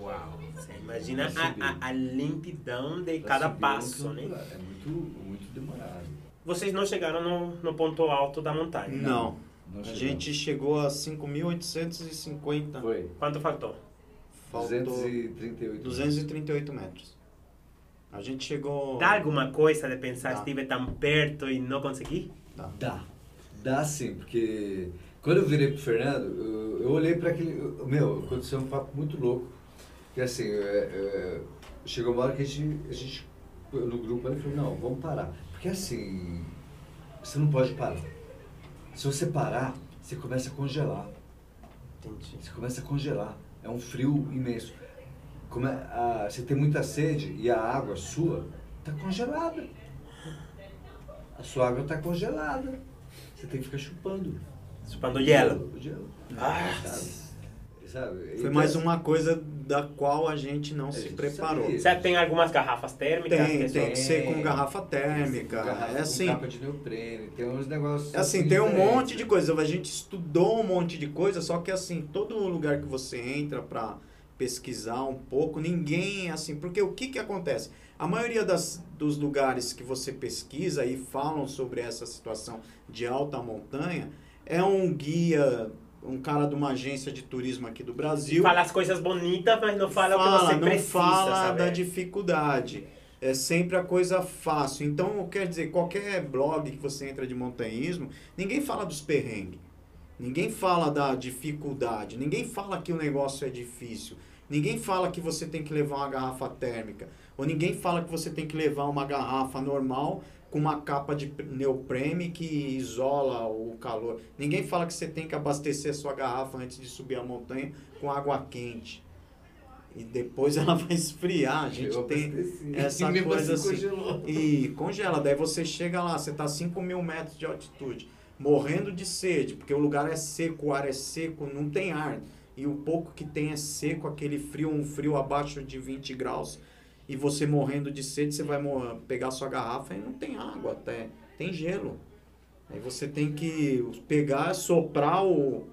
Uau! Você imagina a, a, a lentidão de Pra cada um passo, quilômetro né? É muito demorado. Vocês não chegaram no, no ponto alto da montanha? Não. Nós A gente chegou a 5.850. Foi. Quanto faltou? Faltou 238. 238 metros. A gente chegou. Dá alguma coisa de pensar, Dá. estive tão perto e não consegui? Dá. Dá sim, porque quando eu virei pro Fernando, eu, eu olhei para aquele. eu- Meu, aconteceu um papo muito louco. Que assim, é, é, chegou uma hora que a gente, a gente no grupo ele falou, não, vamos parar. Porque assim, você não pode parar. Se você parar, você começa a congelar. Entendi. Você começa a congelar. É um frio imenso. Come, a, você tem muita sede e a água sua está congelada. A sua água está congelada. Você tem que ficar chupando. Chupando gelo. O gelo. Ah. Sabe? Sabe? Foi Então, mais uma coisa da qual a gente não A se preparou. Você tem algumas garrafas térmicas? Tem, que tem que ser com garrafa térmica. garrafa É com assim. capa de neoprene, tem uns negócios. É assim, tem um monte de coisa. A gente estudou um monte de coisa, só que assim, todo lugar que você entra pra pesquisar um pouco, ninguém assim, porque o que que acontece? A maioria das, dos lugares que você pesquisa e falam sobre essa situação de alta montanha é um guia, um cara de uma agência de turismo aqui do Brasil. Fala as coisas bonitas, mas não fala, o que Fala, você não precisa fala saber. da dificuldade. É sempre a coisa fácil. Então, quer dizer, qualquer blog que você entra de montanhismo, ninguém fala dos perrengues. Ninguém fala da dificuldade. Ninguém fala que o negócio é difícil. Ninguém fala que você tem que levar uma garrafa térmica. Ou ninguém fala que você tem que levar uma garrafa normal com uma capa de neoprene que isola o calor. Ninguém fala que você tem que abastecer a sua garrafa antes de subir a montanha com água quente. E depois [laughs] ela vai esfriar. A gente Eu tem abasteci. essa [laughs] E coisa assim assim. congelou. E congela. Daí você chega lá, você tá a 5 mil metros de altitude, morrendo de sede, porque o lugar é seco, o ar é seco, não tem ar. E o pouco que tem é seco, aquele frio, um frio abaixo de 20 graus. E você morrendo de sede, você vai mor- pegar sua garrafa e não tem água até. Tem gelo. Aí você tem que pegar, soprar o,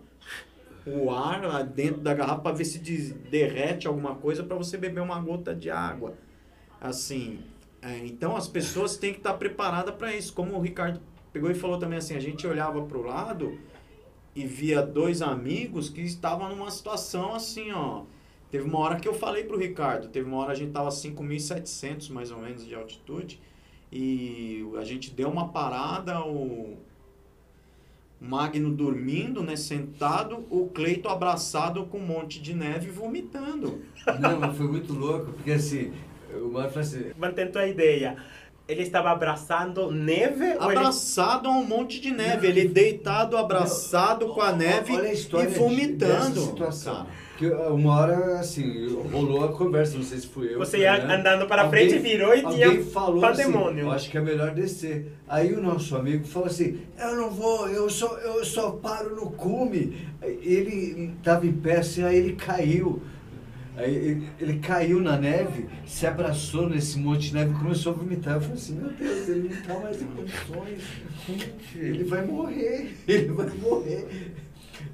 o ar lá dentro da garrafa para ver se des- derrete alguma coisa para você beber uma gota de água. Assim, é, então as pessoas têm que estar preparadas para isso. Como o Ricardo pegou e falou também assim, a gente olhava para o lado e via dois amigos que estavam numa situação assim, ó. Teve uma hora que eu falei pro Ricardo, teve uma hora a gente tava a 5.700 mais ou menos de altitude e a gente deu uma parada, o Magno dormindo, né, sentado, o Cleito abraçado com um monte de neve vomitando. Não, mas foi muito louco, porque assim, o falou assim, Mantendo a ideia. Ele estava abraçando neve ou ele... Abraçado a um monte de neve, ele deitado, abraçado com a neve Olha a história e de- vomitando. dessa situação. cara. Que uma hora, assim, rolou a conversa, não sei se fui eu. Você ia né? andando para Alguém- frente, virou e tinha falou pandemônio. assim, eu acho que é melhor descer. Aí o nosso amigo falou assim, eu não vou, eu só, eu só paro no cume. Ele estava em pé assim, aí ele caiu. Aí ele, ele caiu na neve, se abraçou nesse monte de neve e começou a vomitar. Eu falei assim, meu Deus, ele não está mais em condições. Ele vai morrer, [laughs] ele vai morrer.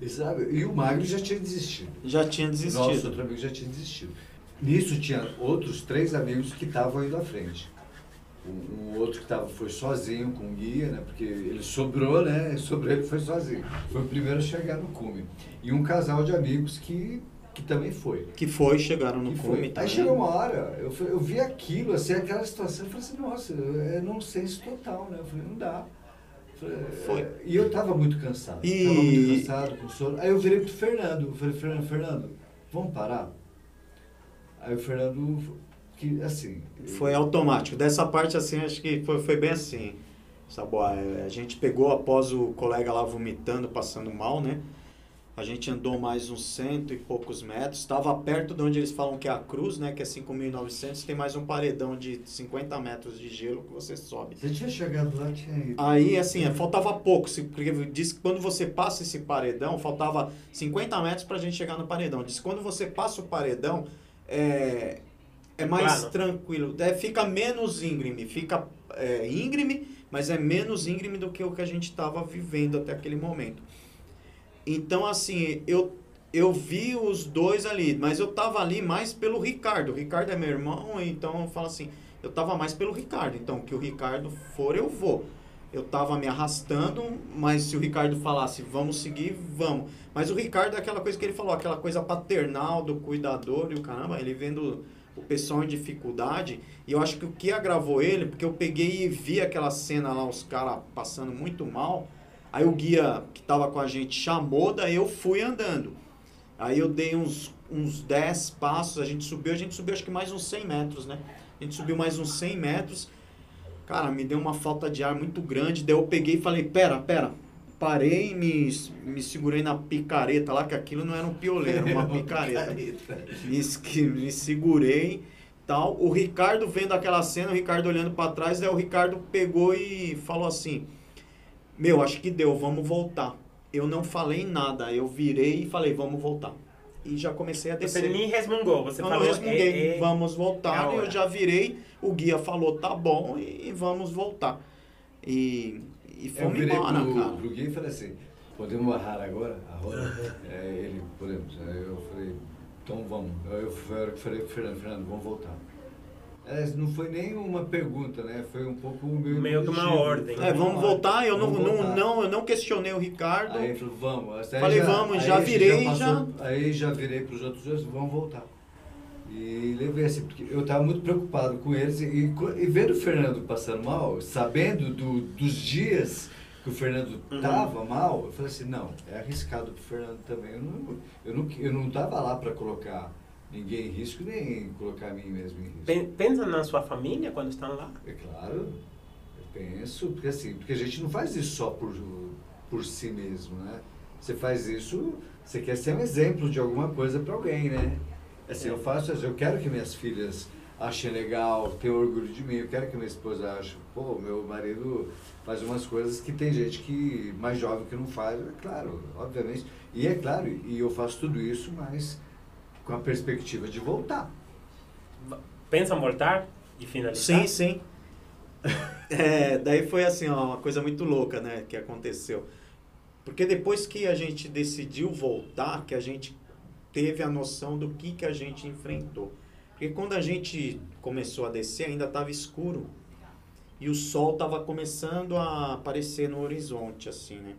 E, sabe? e o Magno já tinha desistido. Já tinha Nosso desistido. outro amigo já tinha desistido. Nisso tinha outros três amigos que estavam indo à frente. O, o outro que tava, foi sozinho com o guia, né? Porque ele sobrou, né? Sobrou, ele foi sozinho. Foi o primeiro a chegar no cume. E um casal de amigos que, que também foi. Que foi, chegaram no cume. Aí chegou uma hora, eu, eu vi aquilo, assim, aquela situação, eu falei assim, nossa, é nonsense total, né? Eu falei, não dá. Foi. é, E eu tava muito cansado. E- Tava muito cansado, com sono. Aí eu virei pro Fernando, eu falei, Fernando, Fernando, vamos parar? Aí o Fernando, que assim... Foi automático. Dessa parte, assim, acho que foi, foi bem assim. Saboa, a gente pegou após o colega lá vomitando, passando mal, né? A gente andou mais uns cento e poucos metros. Estava perto de onde eles falam que é a cruz, né? Que é 5.900. Tem mais um paredão de 50 metros de gelo que você sobe. Eu tinha chegado lá, tinha ido. Aí, assim, é, faltava pouco. se- Porque diz que quando você passa esse paredão, faltava 50 metros pra gente chegar no paredão. Diz que quando você passa o paredão, é, é mais Claro. tranquilo. É, fica menos íngreme. Fica é, íngreme, mas é menos íngreme do que o que a gente estava vivendo até aquele momento. Então, assim, eu, eu vi os dois ali, mas eu tava ali mais pelo Ricardo. O Ricardo é meu irmão, então eu falo assim, eu tava mais pelo Ricardo. Então, que o Ricardo for, eu vou. eu tava me arrastando, mas se o Ricardo falasse, vamos seguir, vamos. Mas o Ricardo é aquela coisa que ele falou, aquela coisa paternal do cuidador e o caramba, ele vendo o pessoal em dificuldade. E eu acho que o que agravou ele, porque eu peguei e vi aquela cena lá, os caras passando muito mal. Aí o guia que tava com a gente chamou, daí eu fui andando. Aí eu dei uns, uns 10 passos, a gente subiu, a gente subiu acho que mais uns 100 metros, né? A gente subiu mais uns 100 metros. Cara, me deu uma falta de ar muito grande. Daí eu peguei e falei: pera, pera. Parei e me, me segurei na picareta lá, que aquilo não era um pioleiro, [laughs] uma picareta. me, me segurei tal. O Ricardo vendo aquela cena, o Ricardo olhando para trás, daí o Ricardo pegou e falou assim: Meu, acho que deu, vamos voltar. Eu não falei nada, eu virei e falei: Vamos voltar e já comecei a descer. Você nem resmungou, você não, falou... Não resmunguei, é, é, vamos voltar. É eu já virei, o guia falou, tá bom, e, e vamos voltar. E, e fomos eu embora, pro, cara. pro guia e falei assim, podemos barrar agora a roda? é, ele, podemos. Aí eu falei, então vamos. Eu, eu falei pro Fernando, Fernando, vamos voltar. É, não foi nem uma pergunta, né? Foi um pouco meio, meio que uma ordem. É, vamos voltar. Eu vamos não, voltar. não, não, eu não questionei o Ricardo. Aí ele falou, vamos. Falei, já, vamos, já virei, já, passou, já. Aí já virei para os outros dois, vamos voltar. E levei assim, porque eu estava muito preocupado com eles e, e, vendo o Fernando passando mal, sabendo do, dos dias que o Fernando estava uhum. mal, eu falei assim, não, é arriscado para o Fernando também. Eu não, eu não, eu não estava lá para colocar ninguém em risco, nem colocar a mim mesmo em risco. Pensa na sua família quando estão lá? É claro, eu penso, porque assim, porque a gente não faz isso só por, por si mesmo, né? Você faz isso, você quer ser um exemplo de alguma coisa para alguém, né? Assim, é. eu faço, eu quero que minhas filhas achem legal, tenham orgulho de mim, eu quero que minha esposa ache, pô, meu marido faz umas coisas que tem gente que mais jovem que não faz, é claro, obviamente. E é claro, e eu faço tudo isso, mas com a perspectiva de voltar. Pensam voltar e finalizar? Sim, sim. [laughs] é, daí foi assim, ó, uma coisa muito louca, né, que aconteceu. Porque depois que a gente decidiu voltar, que a gente teve a noção do que, que a gente enfrentou. Porque quando a gente começou a descer, ainda estava escuro. E o sol estava começando a aparecer no horizonte, assim, né?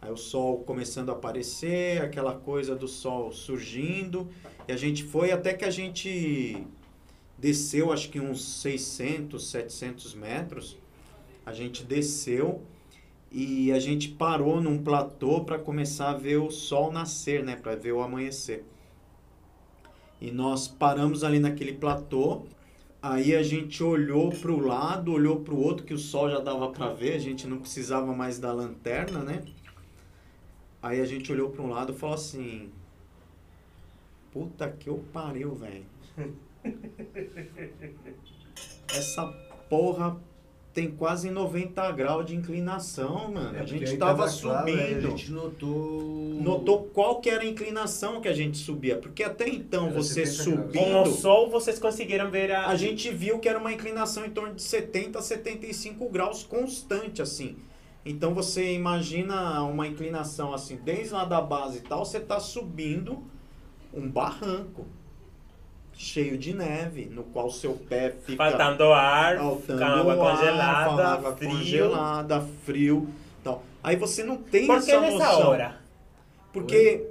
Aí o sol começando a aparecer, aquela coisa do sol surgindo. E a gente foi até que a gente desceu, acho que uns 600, 700 metros. A gente desceu e a gente parou num platô para começar a ver o sol nascer, né? Para ver o amanhecer. E nós paramos ali naquele platô. Aí a gente olhou para o lado, olhou para o outro, que o sol já dava para ver, a gente não precisava mais da lanterna, né? Aí a gente olhou para um lado e falou assim: Puta que eu pariu, velho. [laughs] Essa porra tem quase 90 graus de inclinação, mano. É, a gente tava, tava subindo. Claro, a gente notou. Notou qual que era a inclinação que a gente subia. Porque até então, era você subindo. Com o sol, vocês conseguiram ver a. A gente viu que era uma inclinação em torno de 70 a 75 graus constante, assim. Então você imagina uma inclinação assim, desde lá da base e tal, você está subindo um barranco cheio de neve, no qual seu pé fica faltando ar, faltando água ar, congelada, água frio. congelada, frio, tal. Aí você não tem Por que essa nessa noção. hora? Porque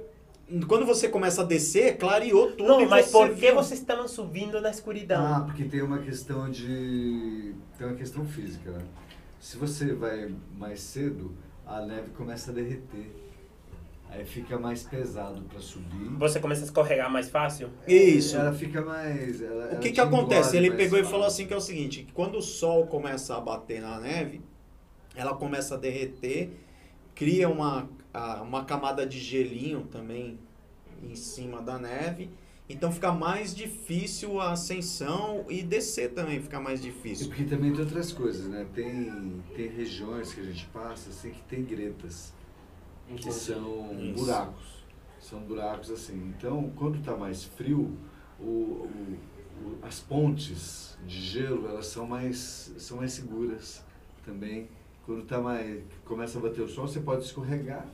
quando você começa a descer, clareou tudo Não, e mas você por que viu. vocês estavam subindo na escuridão? Ah, porque tem uma questão de tem uma questão física, né? Se você vai mais cedo, a neve começa a derreter. Aí fica mais pesado para subir. Você começa a escorregar mais fácil? Isso. Ela fica mais. Ela, o que que acontece? Ele pegou fácil. e falou assim que é o seguinte: que quando o sol começa a bater na neve, ela começa a derreter, cria uma, uma camada de gelinho também em cima da neve então fica mais difícil a ascensão e descer também fica mais difícil. E porque também tem outras coisas, né? Tem, tem regiões que a gente passa assim que tem gretas, que são Isso. buracos. São buracos assim. Então, quando está mais frio, o, o, o, as pontes de gelo elas são mais, são mais seguras também. Quando tá mais, começa a bater o sol, você pode escorregar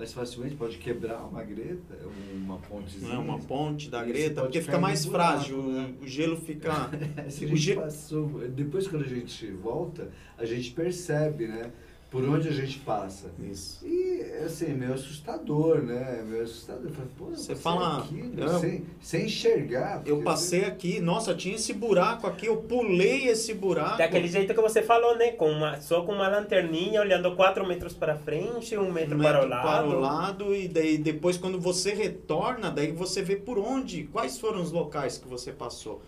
mais facilmente, pode quebrar uma greta, uma pontezinha. Não é uma ponte da greta, porque fica mais buraco, frágil, né? o gelo fica... [laughs] O ge- passou, depois quando a gente volta, a gente percebe, né? Por onde a gente passa. Isso. E, assim, é meio assustador, né? É meio assustador. Eu falei, pô, Você fala, aqui, né? eu- sem, sem enxergar. Eu passei aqui, nossa, tinha esse buraco aqui, eu pulei esse buraco. Daquele jeito que você falou, né? Com uma, só com uma lanterninha, olhando 4 metros para frente, um metro, um para o metro lado. para o lado e daí depois quando você retorna, daí você vê por onde, quais foram os locais que você passou.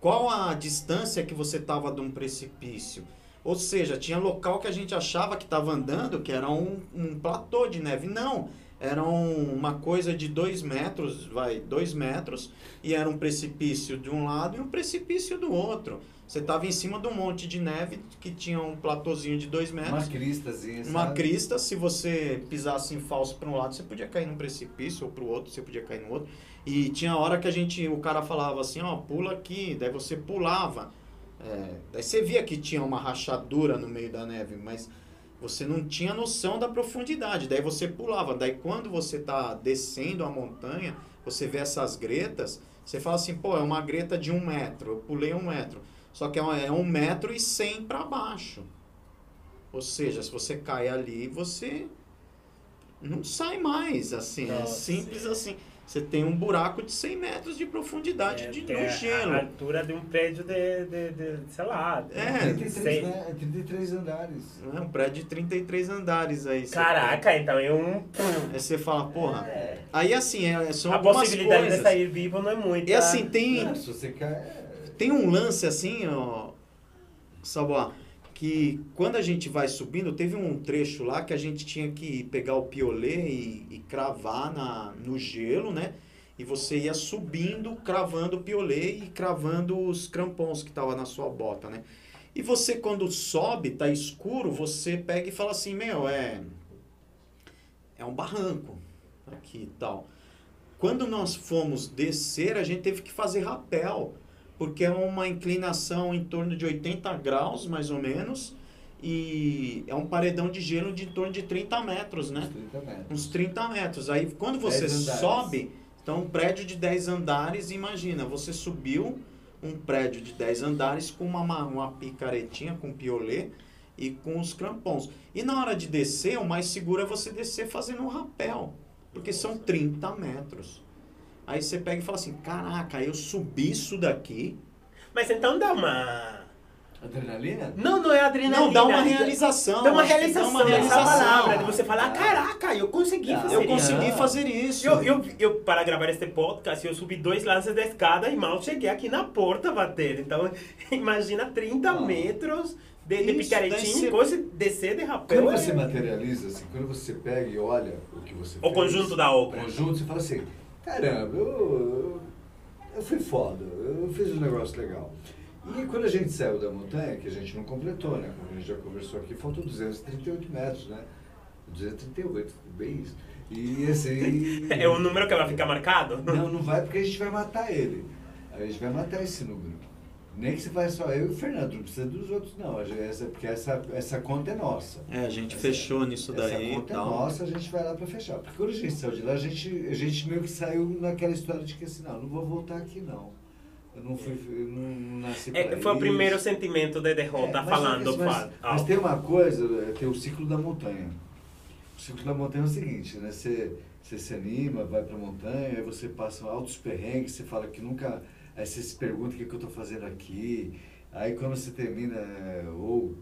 Qual a distância que você estava de um precipício? Ou seja, tinha local que a gente achava que estava andando, que era um, um platô de neve. Não, era um- uma coisa de dois metros, vai, dois metros, e era um precipício de um lado e um precipício do outro. Você estava em cima de um monte de neve que tinha um platôzinho de dois metros. Uma cristazinha, Uma sabe? crista, se você pisasse em falso para um lado, você podia cair num precipício, ou para o outro, você podia cair no outro. E tinha hora que a gente, o cara falava assim, ó, pula aqui, daí você pulava. É, daí você via que tinha uma rachadura no meio da neve, mas você não tinha noção da profundidade. Daí você pulava. Daí quando você tá descendo a montanha, você vê essas gretas, você fala assim, pô, é uma greta de um metro, eu pulei um metro. Só que é um, é um metro e cem para baixo. Ou seja, se você cai ali, você não sai mais, assim. É Nossa. simples assim. Você tem um buraco de 100 metros de profundidade É, de, no é gelo. A altura de um prédio de, de, de sei lá. de- É, 33, sei. né? 33 andares. É um prédio de 33 andares aí. Caraca, então é um. Aí você fala, porra. É. Aí assim, é, são A algumas possibilidade coisas. de sair vivo não é muita. E assim, tem, Não, se você cai... é- tem um lance assim, ó, Saboá, que quando a gente vai subindo, teve um trecho lá que a gente tinha que pegar o piolê e, e cravar na, no gelo, né? E você ia subindo, cravando o piolê e cravando os crampons que estavam na sua bota, né? E você, quando sobe, tá escuro, você pega e fala assim, meu, é... É um barranco aqui e tal. Quando nós fomos descer, a gente teve que fazer rapel, porque é uma inclinação em torno de 80 graus, mais ou menos, e é um paredão de gelo de em torno de 30 metros, né? Uns 30 metros. Uns 30 metros. Aí quando você 10 andares. sobe, então um prédio de 10 andares, imagina, você subiu um prédio de 10 andares com uma, ma- uma picaretinha, com piolê e com os crampons. E na hora de descer, o mais seguro é você descer fazendo um rapel, porque são 30 metros. Aí você pega e fala assim, caraca, eu subi isso daqui. Mas então dá uma. Adrenalina? Não, não é adrenalina. Não, dá uma realização. Dá uma realização, Dá uma essa realização. palavra, de você falar, caraca, eu consegui Não, fazer Eu consegui fazer isso. Eu, eu, eu, para gravar este podcast, eu subi dois lances da escada e mal cheguei aqui na porta bater. Então, [laughs] imagina 30 Ah. metros de, de Isso, deve ser- e coisa, descer de rapel. Quando é- você materializa, assim, quando você pega e olha o que você O fez, conjunto da o obra. conjunto, você fala assim, caramba, eu, eu, fui foda, eu fiz um negócio legal. E quando a gente saiu da montanha, que a gente não completou, né? Como a gente já conversou aqui, faltou 238 metros, né? 238, bem isso. E assim... [laughs] É o número que vai ficar marcado? Não, não vai porque a gente vai matar ele. A gente vai matar esse número. Nem que você vai só eu e o Fernando, não precisa dos outros não. Essa, porque essa, essa conta é nossa. É, a gente Essa- fechou nisso daí Essa conta é nossa, a gente vai lá pra fechar. Porque quando a gente saiu de lá, a gente, a gente meio que saiu naquela história de que assim, não, não vou voltar aqui não. Eu não fui, eu não nasci É, foi o isso. primeiro sentimento de derrota É, mas falando. Mas, fala. mas Ah, tem uma coisa, é, tem o ciclo da montanha. O ciclo da montanha é o seguinte, né? Você, você se anima, vai pra montanha, aí você passa altos perrengues, você fala que nunca... Aí você se pergunta o que, que eu tô fazendo aqui. Aí quando você termina, é, ou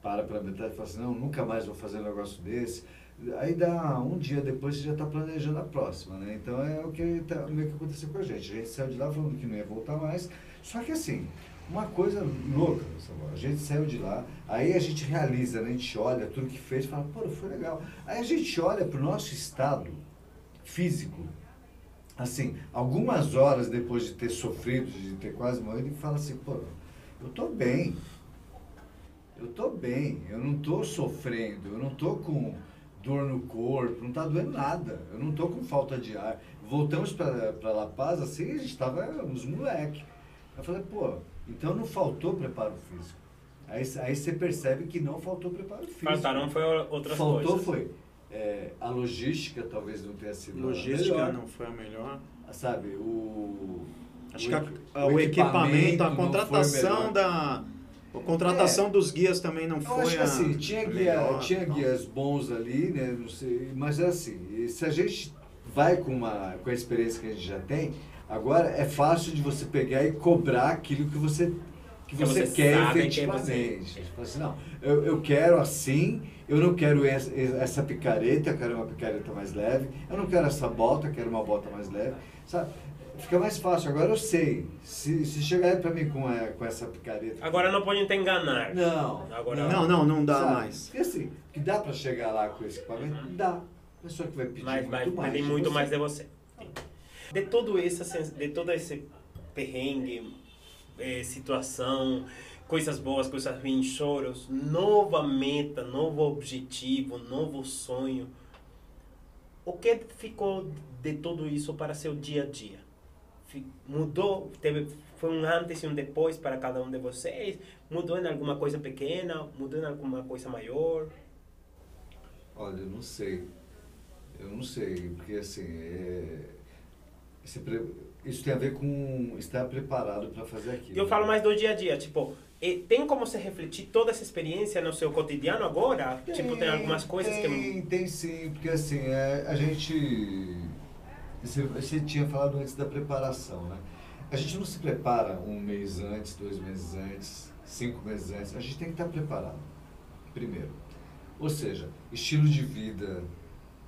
para pela metade e fala assim, não, nunca mais vou fazer um negócio desse. Aí dá um dia depois você já está planejando a próxima, né? Então é o que tá, meio que aconteceu com a gente. A gente saiu de lá falando que não ia voltar mais. Só que assim, uma coisa louca, a gente saiu de lá, aí a gente realiza, né? a gente olha tudo que fez e fala, pô, foi legal. Aí a gente olha para o nosso estado físico, assim, algumas horas depois de ter sofrido, de ter quase morrido, e fala assim, pô, eu tô bem. Eu tô bem, eu não tô sofrendo, eu não tô com dor no corpo, não tá doendo nada, eu não tô com falta de ar. Voltamos para La Paz, assim, a gente tava uns moleque. Eu falei, pô, então não faltou preparo físico. Aí, aí você percebe que não faltou preparo físico. Faltaram foi outras Faltou coisas. foi É, a logística talvez não tenha sido logística a melhor. não foi a melhor. Sabe, o... Acho o que a- a- o, equipamento, a não contratação da... A contratação dos guias também não Eu foi acho que a- assim, tinha, a guia, melhor, tinha então. guias bons ali, né? Não sei, mas é assim, se a gente vai com, uma, com a experiência que a gente já tem, agora é fácil de você pegar e cobrar aquilo que você, que Que você, você quer é efetivamente. você. Tipo assim, não, eu, eu quero assim, eu não quero essa, essa picareta, eu quero uma picareta mais leve, eu não quero essa bota, eu quero uma bota mais leve, sabe? Fica mais fácil. Agora eu sei. Se, se chegar pra mim com, a, com essa picareta. Agora não pode te enganar. Não. Agora- Não, não, não dá Sabe? mais. Porque assim, que dá pra chegar lá com esse equipamento? Dá. Mas só que vai pedir Mas muito vai mais. pedir de muito você. mais de você. De todo esse, de todo esse perrengue, eh, situação, coisas boas, coisas ruins, choros, nova meta, novo objetivo, novo sonho. O que ficou de tudo isso para seu dia a dia? Mudou? Teve, foi um antes e um depois para cada um de vocês? Mudou em alguma coisa pequena? Mudou em alguma coisa maior? Olha, eu não sei. Eu não sei, porque assim, é... esse pre- isso tem a ver com estar preparado para fazer aquilo. Eu falo mais do dia a dia, tipo, tem como você refletir toda essa experiência no seu cotidiano agora? tipo, tem algumas coisas tem, que... Tem sim, porque assim, é, a gente. Você, você tinha falado antes da preparação, né? A gente não se prepara um mês antes, dois meses antes, cinco meses antes. A gente tem que estar preparado, primeiro. Ou seja, estilo de vida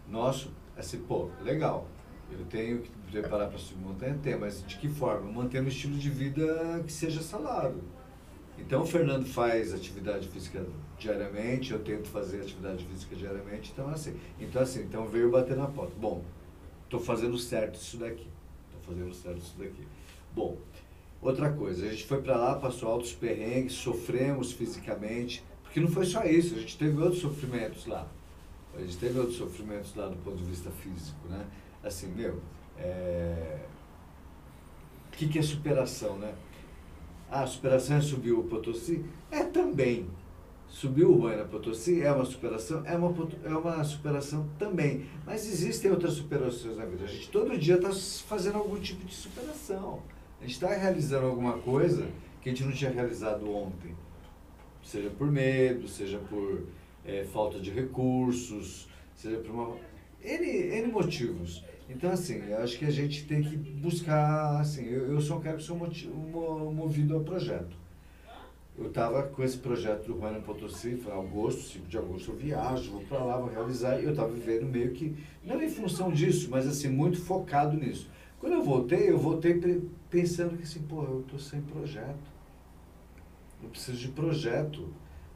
nosso, assim, pô, legal. Eu tenho que preparar para subir montanha, tem, mas de que forma? Mantendo um estilo de vida que seja salado. Então o Fernando faz atividade física diariamente, eu tento fazer atividade física diariamente, então assim. Então assim, então veio bater na porta. Bom, estou fazendo certo isso daqui. Estou fazendo certo isso daqui. Bom, outra coisa, a gente foi para lá, passou altos perrengues, sofremos fisicamente, porque não foi só isso, a gente teve outros sofrimentos lá. A gente teve outros sofrimentos lá do ponto de vista físico, né? Assim, meu, é... o que, que é superação, né? Ah, a superação é subir o Potosí? É também. Subir o Ruana Potosí é uma superação? É uma, é uma superação também. Mas existem outras superações na vida. A gente todo dia está fazendo algum tipo de superação. A gente está realizando alguma coisa que a gente não tinha realizado ontem. Seja por medo, seja por eh, falta de recursos, seja por uma... N, N motivos. Então, assim, eu acho que a gente tem que buscar, assim, eu, eu sou um cara que sou movido a projeto. Eu estava com esse projeto do Juana Potosí, foi em agosto, 5 de agosto, eu viajo, vou para lá, vou realizar, e eu estava vivendo meio que, não em função disso, mas assim, muito focado nisso. Quando eu voltei, eu voltei pensando que assim, pô, eu estou sem projeto. Eu preciso de projeto,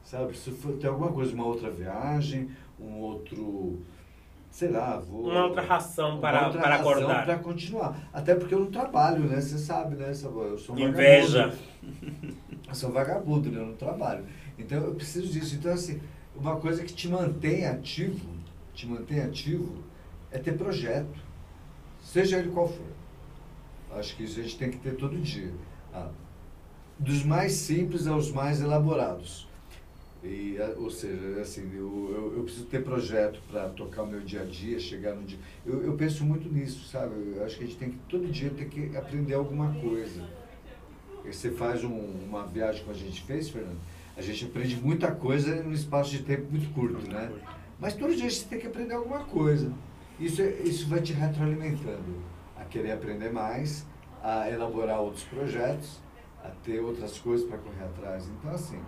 sabe? Preciso ter alguma coisa, uma outra viagem, um outro, sei lá, vou... Uma outra ração uma para, outra para razão acordar. para continuar. Até porque eu não trabalho, né? Você sabe, né? Eu sou um Inveja. vagabundo. [laughs] Eu sou um vagabundo, né? Eu não trabalho. Então eu preciso disso. Então, assim, uma coisa que te mantém ativo, te mantém ativo, é ter projeto. Seja ele qual for. Acho que isso a gente tem que ter todo dia. Ah, dos mais simples aos mais elaborados. E, a- ou seja, assim, eu, eu, eu preciso ter projeto para tocar o meu dia a dia, chegar no dia. Eu, eu penso muito nisso, sabe? Eu acho que a gente tem que todo dia ter que aprender alguma coisa. E Você faz um- uma viagem como a gente fez, Fernando, a gente aprende muita coisa num espaço de tempo muito curto, né? Mas todo dia você tem que aprender alguma coisa. Isso, é- isso vai te retroalimentando a querer aprender mais, a elaborar outros projetos, a ter outras coisas para correr atrás. Então, assim,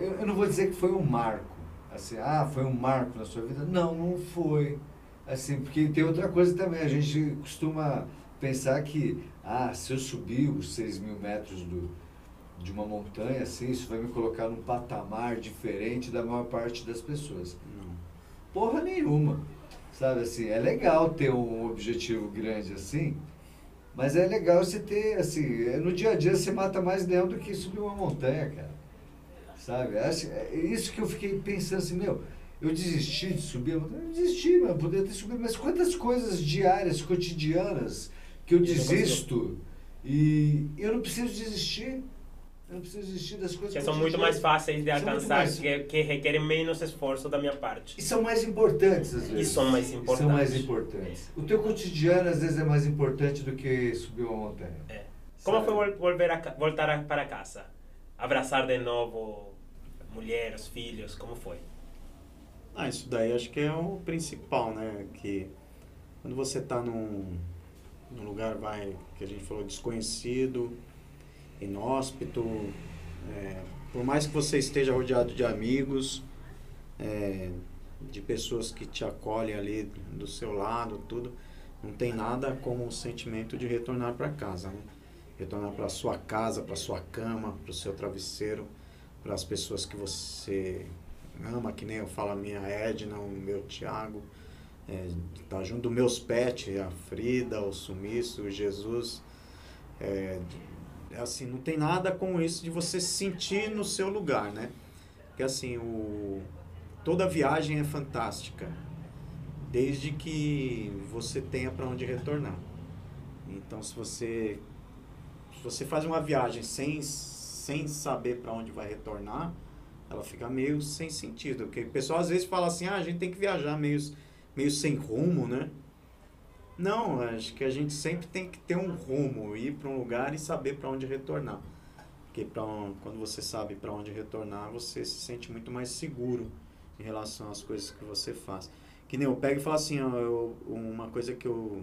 eu, não vou dizer que foi um marco. Assim, ah, foi um marco na sua vida. Não, não foi. Assim, porque tem outra coisa também. A gente costuma pensar que, ah, se eu subir os 6 mil metros do, de uma montanha, assim, isso vai me colocar num patamar diferente da maior parte das pessoas. Não. Porra nenhuma. Sabe assim, é legal ter um objetivo grande assim, mas é legal você ter, assim, é, no dia a dia você mata mais leão do que subir uma montanha, cara. Sabe? É isso que eu fiquei pensando assim, meu, eu desisti de subir a montanha? Eu desisti, mas eu poderia ter subido, mas quantas coisas diárias, cotidianas, que eu desisto e eu não preciso desistir. Eu não preciso desistir das coisas que são muito mais fáceis de alcançar, mais... que, que requerem menos esforço da minha parte. E são mais importantes, às vezes. E são mais importantes. são mais importantes. O teu cotidiano, às vezes, é mais importante do que subir uma montanha. É. Como foi volver a, voltar para casa? Abraçar de novo mulheres, filhos, como foi? Ah, isso daí acho que é o principal, né? Que quando você está num, num lugar, vai, que a gente falou, desconhecido, inóspito, é, por mais que você esteja rodeado de amigos, é, de pessoas que te acolhem ali do seu lado, tudo, não tem nada como o sentimento de retornar para casa, né? Retornar para sua casa, para sua cama, para o seu travesseiro, para as pessoas que você ama, que nem eu falo a minha Edna, o meu Tiago, é, tá junto meus pets, a Frida, o Sumiço, o Jesus. É, assim, não tem nada com isso de você se sentir no seu lugar, né? Porque assim, o, toda viagem é fantástica, desde que você tenha para onde retornar. Então, se você se você faz uma viagem sem sem saber para onde vai retornar, ela fica meio sem sentido. Porque o pessoal às vezes fala assim, ah, a gente tem que viajar meio, meio sem rumo, né? Não, acho que a gente sempre tem que ter um rumo, ir para um lugar e saber para onde retornar. Porque pra, quando você sabe para onde retornar, você se sente muito mais seguro em relação às coisas que você faz. Que nem eu pego e falo assim, ó, eu, uma coisa que eu,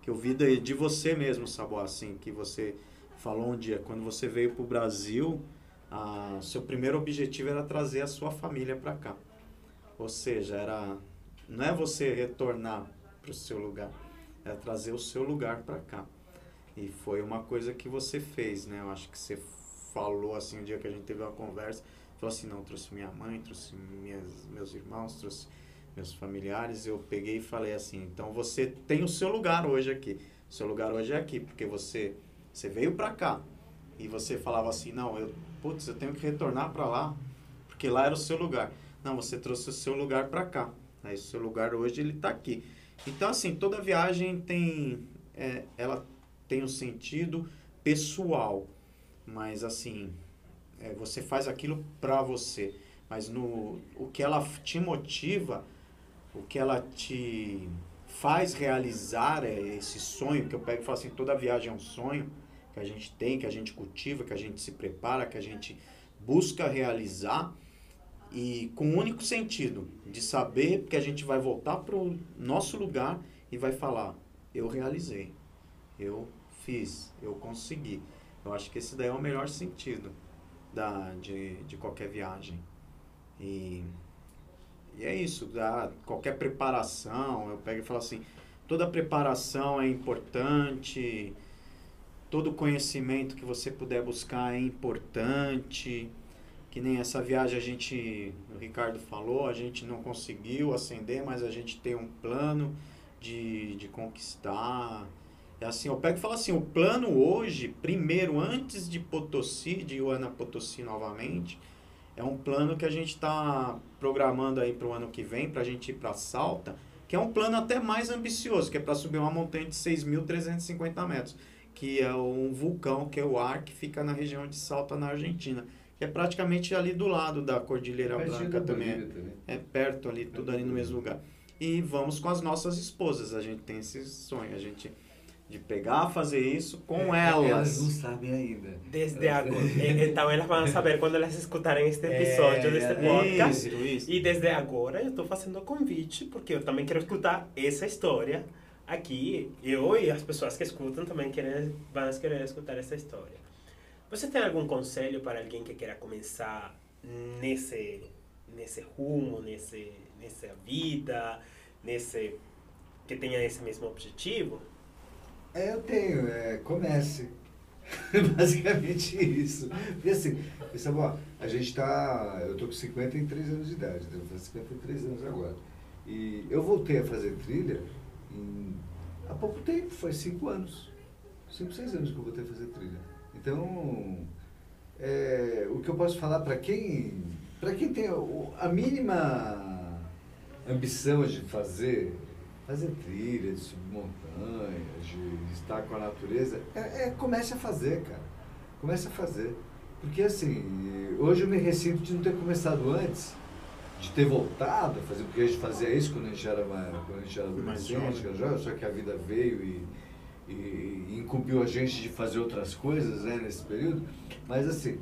que eu vi de, de você mesmo, Sabo, assim, que você falou um dia, quando você veio para o Brasil, a, seu primeiro objetivo era trazer a sua família para cá. Ou seja, era não é você retornar para o seu lugar, é trazer o seu lugar para cá. E foi uma coisa que você fez, né? Eu acho que você falou assim um dia que a gente teve uma conversa, falou assim, não, trouxe minha mãe, trouxe minhas, meus irmãos, trouxe meus familiares, eu peguei e falei assim, então você tem o seu lugar hoje aqui. O seu lugar hoje é aqui, porque você você veio para cá e você falava assim, não, eu, putz, eu tenho que retornar para lá, porque lá era o seu lugar. Não, você trouxe o seu lugar para cá. Aí o seu lugar hoje ele está aqui. Então assim, toda viagem tem é, ela tem um sentido pessoal, mas assim, é, você faz aquilo para você, mas no o que ela te motiva, o que ela te faz realizar é esse sonho que eu pego e falo assim, toda viagem é um sonho que a gente tem, que a gente cultiva, que a gente se prepara, que a gente busca realizar e com o único sentido de saber que a gente vai voltar para o nosso lugar e vai falar: eu realizei, eu fiz, eu consegui. Eu acho que esse daí é o melhor sentido da, de, de qualquer viagem. E, e é isso, da, qualquer preparação, eu pego e falo assim: toda preparação é importante todo conhecimento que você puder buscar é importante. Que nem essa viagem a gente, o Ricardo falou, a gente não conseguiu ascender, mas a gente tem um plano de, de conquistar. É assim, eu pego e falo assim, o plano hoje, primeiro, antes de Potosí, de Ioana Potosí novamente, é um plano que a gente está programando aí para o ano que vem, para a gente ir para Salta, que é um plano até mais ambicioso, que é para subir uma montanha de 6.350 metros que é um vulcão, que é o Ar, que fica na região de Salta, na Argentina. Que é praticamente ali do lado da Cordilheira é Branca também. também. É perto ali, tudo ali no mesmo lugar. E vamos com as nossas esposas. A gente tem esse sonho, a gente de pegar, fazer isso com é, elas. Elas não sabem ainda. Desde agora. [laughs] então elas vão saber quando elas escutarem este episódio é, deste podcast. Isso, isso. E desde agora eu estou fazendo o convite, porque eu também quero escutar essa história aqui, eu e as pessoas que escutam também querem, vão querer escutar essa história. Você tem algum conselho para alguém que queira começar nesse, nesse rumo, nesse, nessa vida, nesse, que tenha esse mesmo objetivo? É, eu tenho. É, comece. [laughs] Basicamente isso. E assim, pensa, a gente está. Eu estou com 53 anos de idade, eu vou fazer 53 anos agora. E eu voltei a fazer trilha em, há pouco tempo, faz cinco anos. Cinco, seis anos que eu ter que fazer trilha. Então, é, o que eu posso falar para quem, para quem tem a mínima ambição de fazer, fazer trilha, de subir montanhas, de estar com a natureza, é, é comece a fazer, cara. Comece a fazer. Porque assim, hoje eu me ressinto de não ter começado antes, de ter voltado a fazer, porque a gente fazia isso quando a gente era, mais, quando a gente era adolescente, jovem, só que a vida veio e, e, e incumbiu a gente de fazer outras coisas né, nesse período. Mas assim,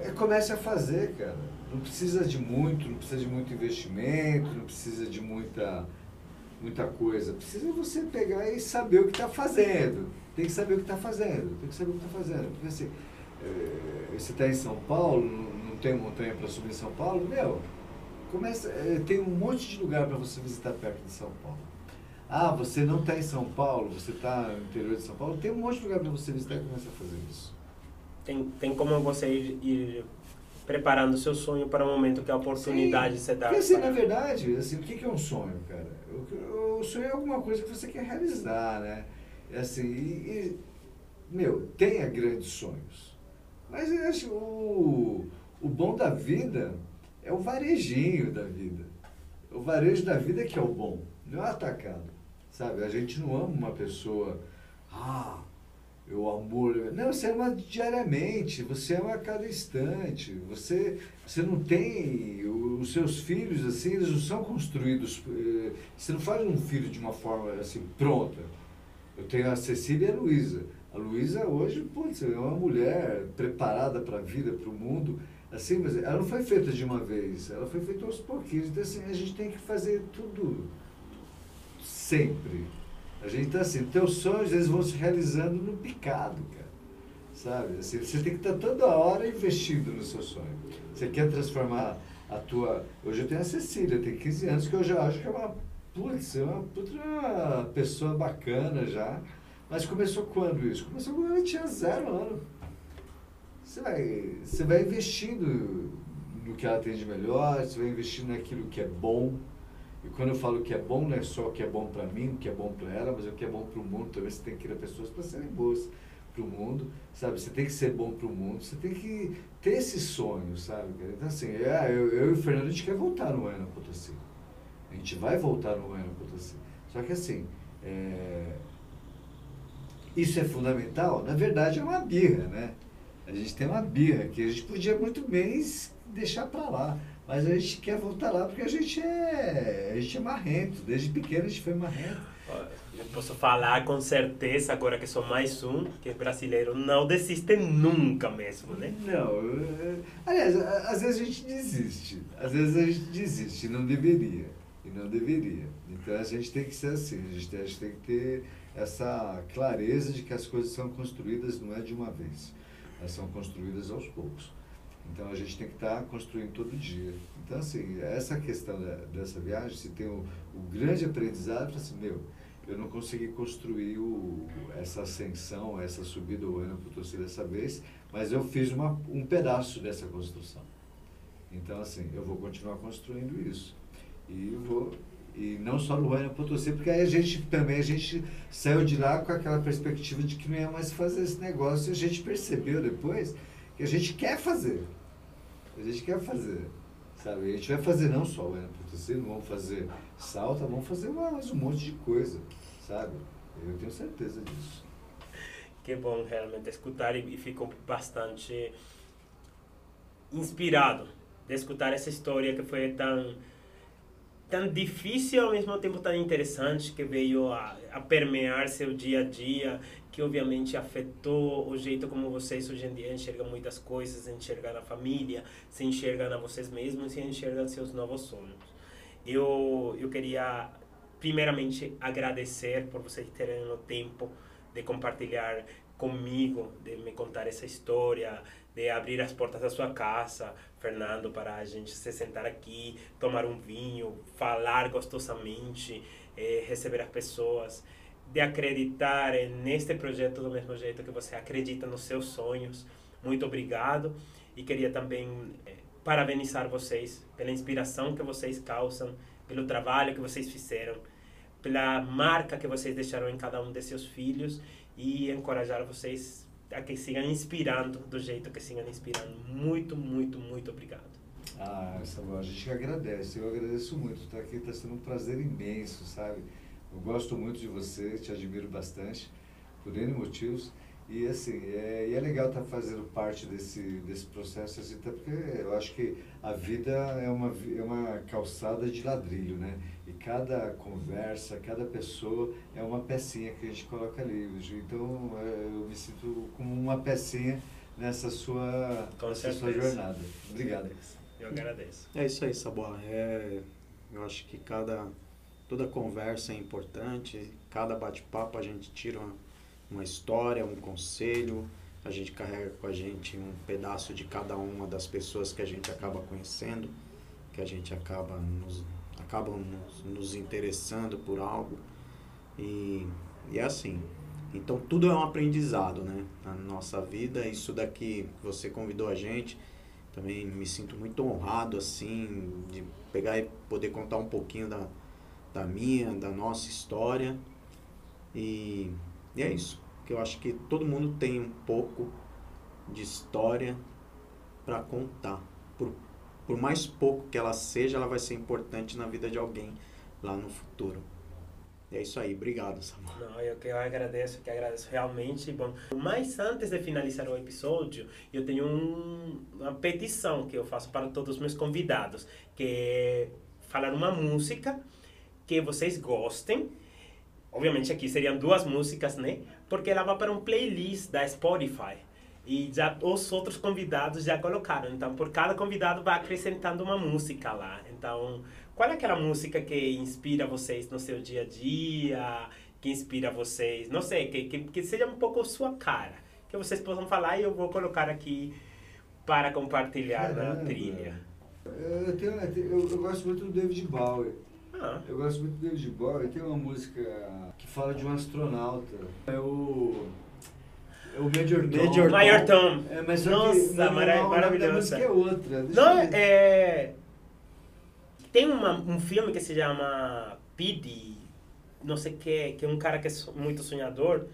é, comece a fazer, cara. Não precisa de muito, não precisa de muito investimento, não precisa de muita, muita coisa. Precisa você pegar e saber o que está fazendo. Tem que saber o que está fazendo. Tem que saber o que está fazendo. Porque assim, é, você está em São Paulo, não, não tem montanha para subir em São Paulo, meu, começa, é, tem um monte de lugar para você visitar perto de São Paulo. Ah, você não está em São Paulo, você está no interior de São Paulo, tem um monte de lugar para você visitar e começa a fazer isso. Tem, tem como você ir, ir preparando o seu sonho para o momento que a oportunidade Sim, se dá. Porque assim, para... na verdade, assim, o que é um sonho, cara? O, o sonho é alguma coisa que você quer realizar, né? É assim, e, e, meu, tenha grandes sonhos. Mas eu acho o, o bom da vida é o varejinho da vida. O varejo da vida é que é o bom, não é o atacado. Sabe? A gente não ama uma pessoa. Ah, o amor. Não, você ama diariamente, você ama a cada instante. Você, você não tem. Os seus filhos, assim, eles não são construídos. Eh, você não faz um filho de uma forma assim, pronta. Eu tenho a Cecília e a Luísa. A Luísa hoje, putz, é uma mulher preparada para a vida, para o mundo. Assim, mas ela não foi feita de uma vez, ela foi feita aos pouquinhos. Então, assim, a gente tem que fazer tudo sempre a gente tá assim, teus sonhos eles vão se realizando no picado, cara. Sabe? Assim, você tem que estar tá toda hora investindo no seu sonho. Você quer transformar a tua. Hoje eu tenho a Cecília, tem 15 anos, que eu já acho que é uma. Putz, é uma puta pessoa bacana já. Mas começou quando isso? Começou quando ela tinha zero ano. Você vai, você vai investindo no que ela tem de melhor, você vai investindo naquilo que é bom e quando eu falo que é bom, não é só o que é bom para mim, o que é bom para ela, mas o que é bom para o mundo também. Você tem que criar pessoas para serem boas para o mundo, sabe? Você tem que ser bom para o mundo, você tem que ter esse sonho, sabe? Então, assim, é, eu, eu e o Fernando, a gente quer voltar no Ana Potosí. A gente vai voltar no Ana Potosí. Só que, assim, é, isso é fundamental? Na verdade, é uma birra, né? A gente tem uma birra que a gente podia muito bem deixar para lá. Mas a gente quer voltar lá porque a gente é, a gente é marrento. Desde pequeno a gente foi marrento. Eu posso falar com certeza, agora que sou mais um, que brasileiro não desiste nunca mesmo, né? Não. Aliás, às vezes a gente desiste. Às vezes a gente desiste, e não deveria. E não deveria. Então a gente tem que ser assim, a gente, a gente tem que ter essa clareza de que as coisas são construídas não é de uma vez. Elas são construídas aos poucos. Então a gente tem que estar construindo todo dia. Então, assim, essa questão da, dessa viagem, se tem o, o grande aprendizado, assim, meu, eu não consegui construir o, essa ascensão, essa subida ao ano para o dessa vez, mas eu fiz uma, um pedaço dessa construção. Então, assim, eu vou continuar construindo isso. E vou e não só no Ruana Potosí, porque aí a gente também a gente saiu de lá com aquela perspectiva de que não ia mais fazer esse negócio e a gente percebeu depois que a gente quer fazer. A gente quer fazer. Sabe? A gente vai fazer não só o Ana Potosí, não vamos fazer salta, vamos fazer mais um monte de coisa. Sabe? Eu tenho certeza disso. Que bom realmente escutar e, e fico bastante inspirado de escutar essa história que foi tão tão difícil ao mesmo tempo tão interessante que veio a, a permear seu dia a dia que obviamente afetou o jeito como vocês hoje em dia enxergam muitas coisas, enxergam a família, se enxergam a vocês mesmos e enxergam seus novos sonhos. Eu, eu queria, primeiramente, agradecer por vocês terem o tempo de compartilhar comigo, de me contar essa história, de abrir as portas da sua casa, Fernando, para a gente se sentar aqui, tomar um vinho, falar gostosamente, eh, receber as pessoas de acreditar neste projeto do mesmo jeito que você acredita nos seus sonhos. Muito obrigado e queria também eh, parabenizar vocês pela inspiração que vocês causam, pelo trabalho que vocês fizeram, pela marca que vocês deixaram em cada um de seus filhos e encorajar vocês a que sigam inspirando do jeito que sigam inspirando. Muito, muito, muito obrigado. Ah, Samuel, a gente agradece. Eu agradeço muito. Estar aqui está sendo um prazer imenso, sabe? Eu gosto muito de você, te admiro bastante, por N motivos. E assim, é, e é legal estar tá fazendo parte desse, desse processo, assim, até porque eu acho que a vida é uma, é uma calçada de ladrilho, né? E cada conversa, cada pessoa é uma pecinha que a gente coloca ali. Então é, eu me sinto como uma pecinha nessa sua, nessa sua jornada. Obrigado. Eu agradeço. É isso aí, Saboa. É, eu acho que cada toda conversa é importante, cada bate-papo a gente tira uma, uma história, um conselho, a gente carrega com a gente um pedaço de cada uma das pessoas que a gente acaba conhecendo, que a gente acaba nos, acabam nos, nos interessando por algo. E, e é assim. Então tudo é um aprendizado, né? Na nossa vida, isso daqui você convidou a gente, também me sinto muito honrado assim de pegar e poder contar um pouquinho da, da minha, da nossa história. E, e é isso. Que eu acho que todo mundo tem um pouco de história para contar. Por, por mais pouco que ela seja, ela vai ser importante na vida de alguém lá no futuro. É isso aí, obrigado, Samuel. Não, eu que eu agradeço, que agradeço realmente. Bom, mas antes de finalizar o episódio, eu tenho um, uma petição que eu faço para todos os meus convidados, que é falar uma música que vocês gostem. Obviamente aqui seriam duas músicas, né? Porque ela vai para um playlist da Spotify. E já os outros convidados já colocaram. Então, por cada convidado vai acrescentando uma música lá. Então, qual é aquela música que inspira vocês no seu dia a dia? Que inspira vocês? Não sei, que, que, que seja um pouco sua cara. Que vocês possam falar e eu vou colocar aqui para compartilhar Caramba. na trilha. Eu, tenho, eu, eu, gosto muito do David Bowie. Ah. Eu gosto muito do David Bowie. Tem uma música que fala de um astronauta. É o. É o Major Tom. Major, Major Tom. É, mas Nossa, que, não, maravilhoso. A música é outra. Deixa não, é... Tem uma, um filme que se chama Pidi, não sei o que, que é um cara que é muito sonhador,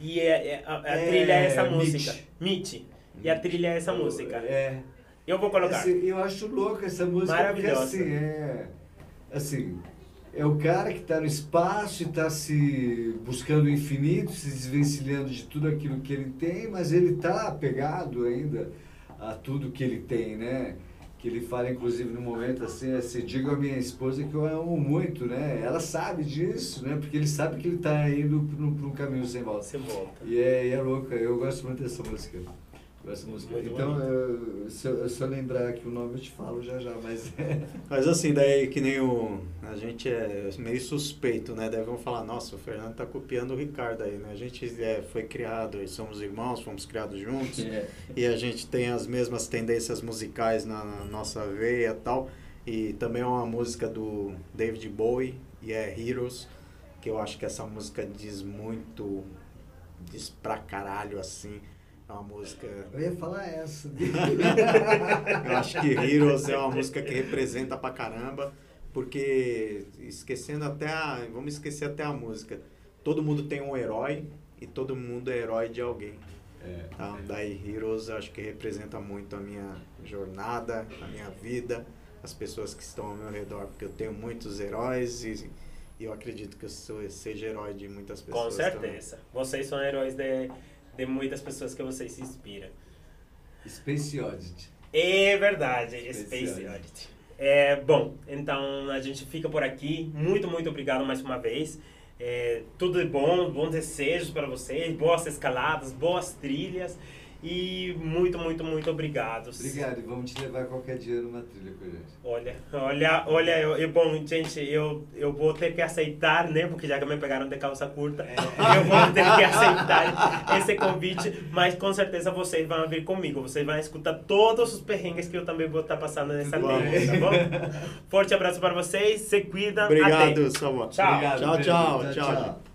e é, é a, a é, trilha é essa música. Mitch. E a trilha é essa música. É. Eu vou colocar. Assim, eu acho louco essa música. Maravilhosa. Porque, assim, é, assim, é o cara que está no espaço e está se buscando o infinito, se desvencilhando de tudo aquilo que ele tem, mas ele está apegado ainda a tudo que ele tem, né? que ele fala, inclusive, no momento assim, assim, digo à minha esposa que eu amo muito, né? Ela sabe disso, né? Porque ele sabe que ele está indo para um caminho sem volta. Sem volta. E é, e é louca, eu gosto muito dessa música. Essa música. Muito então, eu, se, eu, se eu lembrar aqui o nome, eu te falo já já, mas... [laughs] mas assim, daí que nem o... A gente é meio suspeito, né? Daí vão falar, nossa, o Fernando tá copiando o Ricardo aí, né? A gente é, foi criado, e somos irmãos, fomos criados juntos, [laughs] é. e a gente tem as mesmas tendências musicais na, na nossa veia e tal. E também é uma música do David Bowie, e é Heroes, que eu acho que essa música diz muito, diz pra caralho, assim é uma música. Eu ia falar essa. [laughs] eu acho que Heroes é uma música que representa pra caramba, porque esquecendo até a. Vamos esquecer até a música. Todo mundo tem um herói e todo mundo é herói de alguém. É, tá? Daí Heroes acho que representa muito a minha jornada, a minha vida, as pessoas que estão ao meu redor, porque eu tenho muitos heróis e, e eu acredito que eu sou, seja herói de muitas pessoas. Com certeza. Também. Vocês são heróis de de muitas pessoas que você se inspira. Space Oddity. É verdade, Space, Space Oddity. É, bom, então a gente fica por aqui. Muito, muito obrigado mais uma vez. É, tudo de bom, bons desejos para vocês, boas escaladas, boas trilhas. E muito, muito, muito obrigado. Obrigado, e vamos te levar qualquer dia numa trilha com a gente. Olha, olha, olha, eu, eu, bom, gente, eu, eu vou ter que aceitar, né? Porque já que me pegaram de calça curta, é. [laughs] eu vou ter que aceitar esse convite, mas com certeza vocês vão vir comigo. Vocês vão escutar todos os perrengues que eu também vou estar passando nessa trilha, tá bom? Forte abraço para vocês, se cuidam. Obrigado, Samuel. Tchau. Obrigado, tchau, tchau, tchau. tchau. tchau.